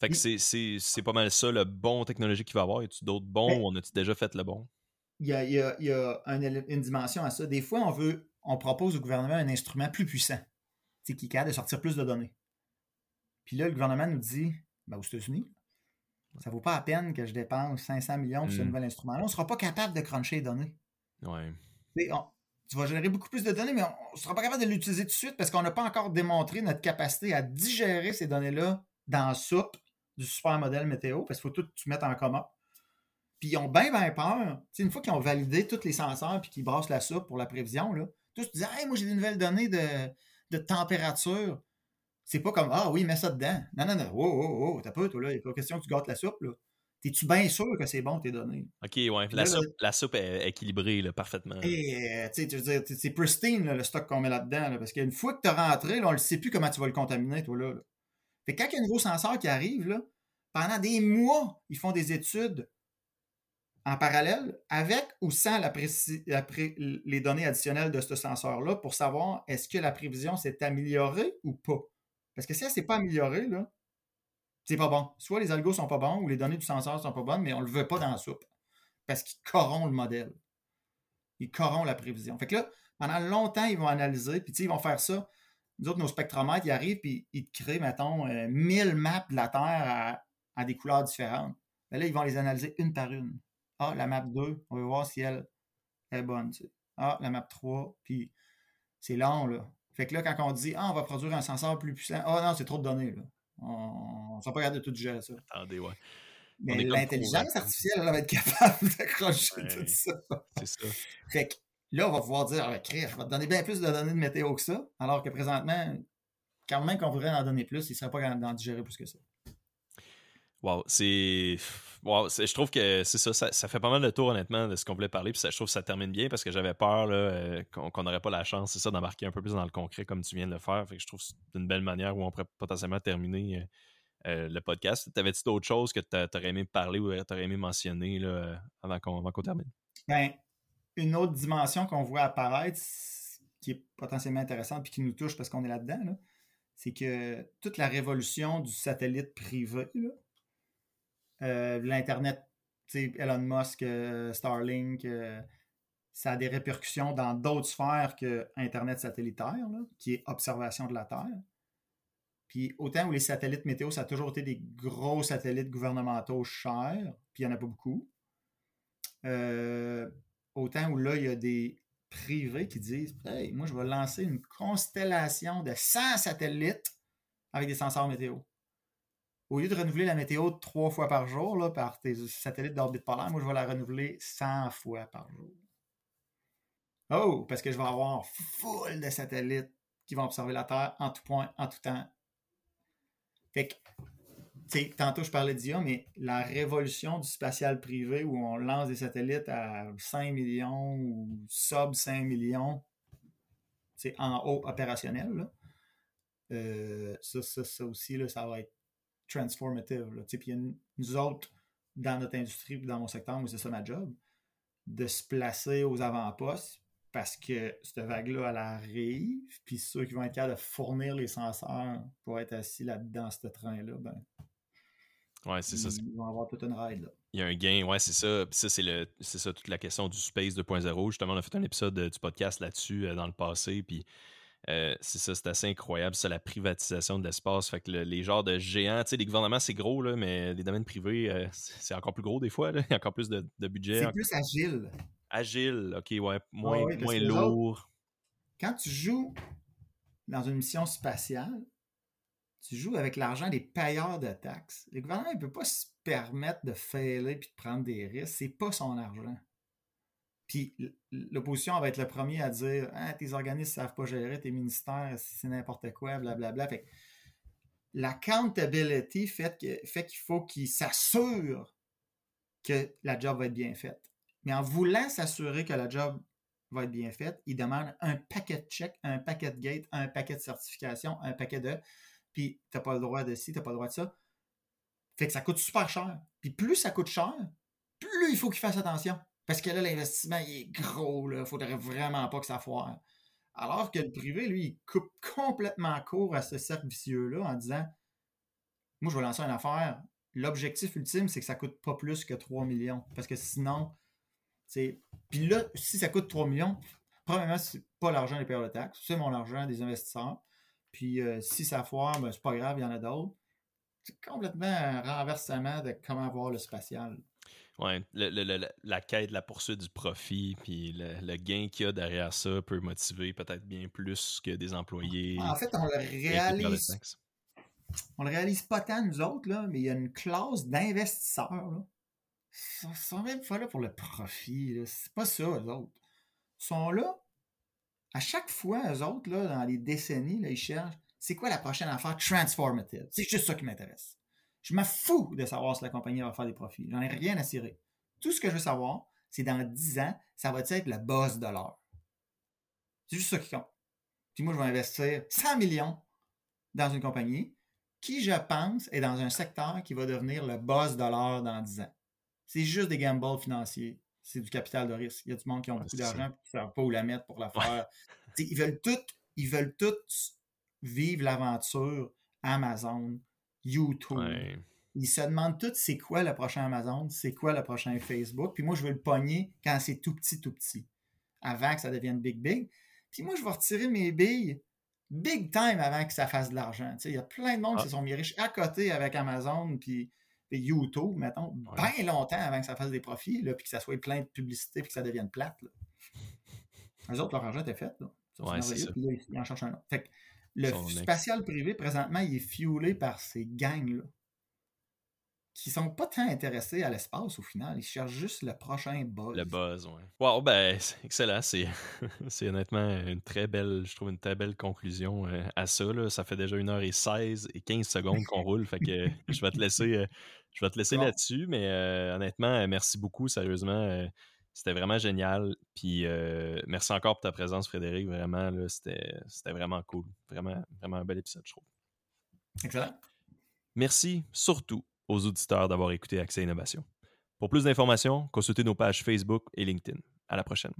fait que c'est pas mal ça, le bon technologie qu'il va avoir. Y a-tu d'autres bons ben ou on a-tu déjà fait le bon? Il y a, y a, y a une dimension à ça. Des fois, on veut, on propose au gouvernement un instrument plus puissant, qui est capable de sortir plus de données. Puis là, le gouvernement nous dit, ben, aux États-Unis, Ça vaut pas la peine que je dépense 500 millions pour ce Mm. nouvel instrument-là. On sera pas capable de cruncher les données. Ouais. Tu sais, on- tu vas générer beaucoup plus de données, mais on ne sera pas capable de l'utiliser tout de suite parce qu'on n'a pas encore démontré notre capacité à digérer ces données-là dans la soupe du super modèle météo, parce qu'il faut tout tu mettre en commun. Puis ils ont bien, bien peur. Tu sais, une fois qu'ils ont validé tous les senseurs puis qu'ils brassent la soupe pour la prévision, là, tous disent Hey, moi j'ai des nouvelles données de, de température. C'est pas comme Ah oui, mets ça dedans. Non, non, non. Oh, oh, oh, t'as peu, toi, là. Il n'est pas question que tu gâtes la soupe, là. T'es-tu bien sûr que c'est bon tes données? Ok, ouais. La là, soupe, la soupe est équilibrée là, parfaitement. Et, euh, tu sais, tu veux dire, c'est pristine, là, le stock qu'on met là-dedans, là, parce qu'une fois que tu as rentré, là, on ne sait plus comment tu vas le contaminer, toi, là. Fait que quand il y a un nouveau senseur qui arrive, là, pendant des mois, ils font des études en parallèle, avec ou sans la les données additionnelles de ce senseur-là, pour savoir est-ce que la prévision s'est améliorée ou pas. Parce que si elle ne s'est pas améliorée, là, c'est pas bon. Soit les algos sont pas bons ou les données du senseur sont pas bonnes, mais on le veut pas dans la soupe. Parce qu'ils corrompent le modèle. Ils corrompent la prévision. Fait que là, pendant longtemps, ils vont analyser, puis ils vont faire ça. Nous autres, nos spectromètres, ils arrivent, puis ils te créent, mettons, euh, 1000 maps de la Terre à, des couleurs différentes. Mais là, ils vont les analyser une par une. Ah, la map 2, on va voir si elle est bonne. Ah, la map 3, puis c'est long, là. Fait que là, quand on dit, ah, on va produire un senseur plus puissant, ah non, c'est trop de données, là. On ne sera pas capable de tout gérer ça. Attendez, ouais. Mais l'intelligence artificielle, elle va être capable d'accrocher Ouais. tout ça. C'est ça. Fait que là, on va pouvoir dire, ah, Chris, je vais te donner bien plus de données de météo que ça, alors que présentement, quand même qu'on voudrait en donner plus, il ne serait pas capable d'en digérer plus que ça. Wow, c'est. Wow, je trouve que c'est ça, ça, fait pas mal de tour honnêtement de ce qu'on voulait parler, puis je trouve que ça termine bien parce que j'avais peur euh, qu'on n'aurait pas la chance, c'est ça, d'embarquer un peu plus dans le concret comme tu viens de le faire. Fait que je trouve que c'est une belle manière où on pourrait potentiellement terminer euh, euh, le podcast. T'avais-tu d'autres choses que t'a- t'aurais aimé parler ou t'aurais aimé mentionner là, avant qu'on termine? Ben, une autre dimension qu'on voit apparaître, qui est potentiellement intéressante puis qui nous touche parce qu'on est là-dedans, là, c'est que toute la révolution du satellite privé, là, euh, l'Internet, Elon Musk, euh, Starlink, euh, ça a des répercussions dans d'autres sphères que Internet satellitaire, qui est observation de la Terre. Puis autant où les satellites météo, ça a toujours été des gros satellites gouvernementaux chers, puis il n'y en a pas beaucoup. Autant où là, il y a des privés qui disent Hey, moi, je vais lancer une constellation de 100 satellites avec des senseurs météo. Au lieu de renouveler la météo trois fois par jour là, par tes satellites d'orbite polaire, moi, je vais la renouveler 100 fois par jour. Oh, parce que je vais avoir full de satellites qui vont observer la Terre en tout point, en tout temps. Fait que, tantôt je parlais d'IA, mais la révolution du spatial privé où on lance des satellites à 5 millions ou sub 5 millions, c'est en haut opérationnel, là. Euh, ça, ça, ça aussi, là, ça va être transformative. Puis il y a une- nous autres, dans notre industrie, dans mon secteur, moi, c'est ça ma job, de se placer aux avant-postes parce que cette vague-là, elle arrive, puis ceux qui vont être capables de fournir les senseurs pour être assis là-dedans, ce train-là, ben, Ouais, c'est ça. ils vont avoir toute une ride. Là. Il y a un gain, ouais, c'est ça. Puis ça, c'est le, c'est ça toute la question du Space 2.0. Justement, on a fait un épisode euh, du podcast là-dessus euh, dans le passé. Puis euh, c'est ça, c'est assez incroyable, ça, la privatisation de l'espace. Fait que le- les genres de géants, tu sais, les gouvernements, c'est gros, là, mais les domaines privés, euh, c'est encore plus gros des fois. Là. Il y a encore plus de, de budget. C'est plus agile. Agile, ok, ouais, moins, moins lourd. Quand tu joues dans une mission spatiale, tu joues avec l'argent des payeurs de taxes. Le gouvernement ne peut pas se permettre de failer et de prendre des risques. C'est pas son argent. Puis l'opposition va être le premier à dire ah, tes organismes ne savent pas gérer, tes ministères, c'est n'importe quoi, blablabla. Fait que l'accountability fait que- fait qu'il faut qu'ils s'assurent que la job va être bien faite. Mais en voulant s'assurer que la job va être bien faite, ils demandent un paquet de checks, un paquet de gates, un paquet de certifications, un paquet de. Puis t'as pas le droit de ci, t'as pas le droit de ça. Fait que ça coûte super cher. Puis plus ça coûte cher, plus il faut qu'ils fassent attention. Parce que là, l'investissement, il est gros. Il faudrait vraiment pas que ça foire. Alors que le privé, lui, il coupe complètement court à ce cercle vicieux-là en disant Moi, je vais lancer une affaire. L'objectif ultime, c'est que ça coûte pas plus que 3 millions. Parce que sinon, c'est. Puis là, si ça coûte 3 millions, premièrement, c'est pas l'argent des payeurs de taxes, c'est mon argent des investisseurs. Puis euh, si ça foire, ben, c'est pas grave, il y en a d'autres. C'est complètement un renversement de comment voir le spatial. Ouais, la quête, la poursuite du profit, puis le, gain qu'il y a derrière ça peut motiver peut-être bien plus que des employés. En fait, on le réalise. On le réalise pas tant, nous autres, là, mais il y a une classe d'investisseurs. Ils sont même pas là pour le profit. C'est pas ça, eux autres. Ils sont là. À chaque fois, eux autres, là, dans les décennies, là, ils cherchent c'est quoi la prochaine affaire transformative? C'est juste ça qui m'intéresse. Je m'en fous de savoir si la compagnie va faire des profits. J'en ai rien à cirer. Tout ce que je veux savoir, c'est dans 10 ans, ça va être le boss de l'heure? C'est juste ça qui compte. Puis moi, je vais investir 100 millions dans une compagnie qui, je pense, est dans un secteur qui va devenir le boss de l'heure dans 10 ans. C'est juste des gambles financiers. C'est du capital de risque. Il y a du monde qui ont beaucoup d'argent et qui ne savent pas où la mettre pour la faire. Ils veulent tout, ils veulent tout vivre l'aventure Amazon, YouTube. Ils se demandent tous c'est quoi le prochain Amazon, c'est quoi le prochain Facebook? Puis moi, je veux le pogner quand c'est tout petit, tout petit, avant que ça devienne big, big. Puis moi, je vais retirer mes billes big time avant que ça fasse de l'argent. Il y a plein de monde qui ah. se sont mis riches à côté avec Amazon puis, YouTube, mettons, bien longtemps avant que ça fasse des profits, là, puis que ça soit plein de publicité puis que ça devienne plate. Là. Eux autres, leur argent était fait. Là. Ouais, c'est ça. ils en cherchent un autre. Fait que le spatial privé, présentement, il est fuelé par ces gangs-là qui sont pas tant intéressés à l'espace au final. Ils cherchent juste le prochain buzz. Le buzz, oui. Wow, ben, excellent. C'est, c'est honnêtement une très belle, je trouve une très belle conclusion euh, à ça. Là. Ça fait déjà 1h16 et 15 secondes qu'on roule. Fait que je vais te laisser, euh, je vais te laisser là-dessus. Mais euh, honnêtement, merci beaucoup, sérieusement. C'était vraiment génial. Puis merci encore pour ta présence, Frédéric. Vraiment, c'était vraiment cool. Vraiment, vraiment un bel épisode, je trouve. Excellent. Merci surtout aux auditeurs d'avoir écouté Accès Innovation. Pour plus d'informations, consultez nos pages Facebook et LinkedIn. À la prochaine.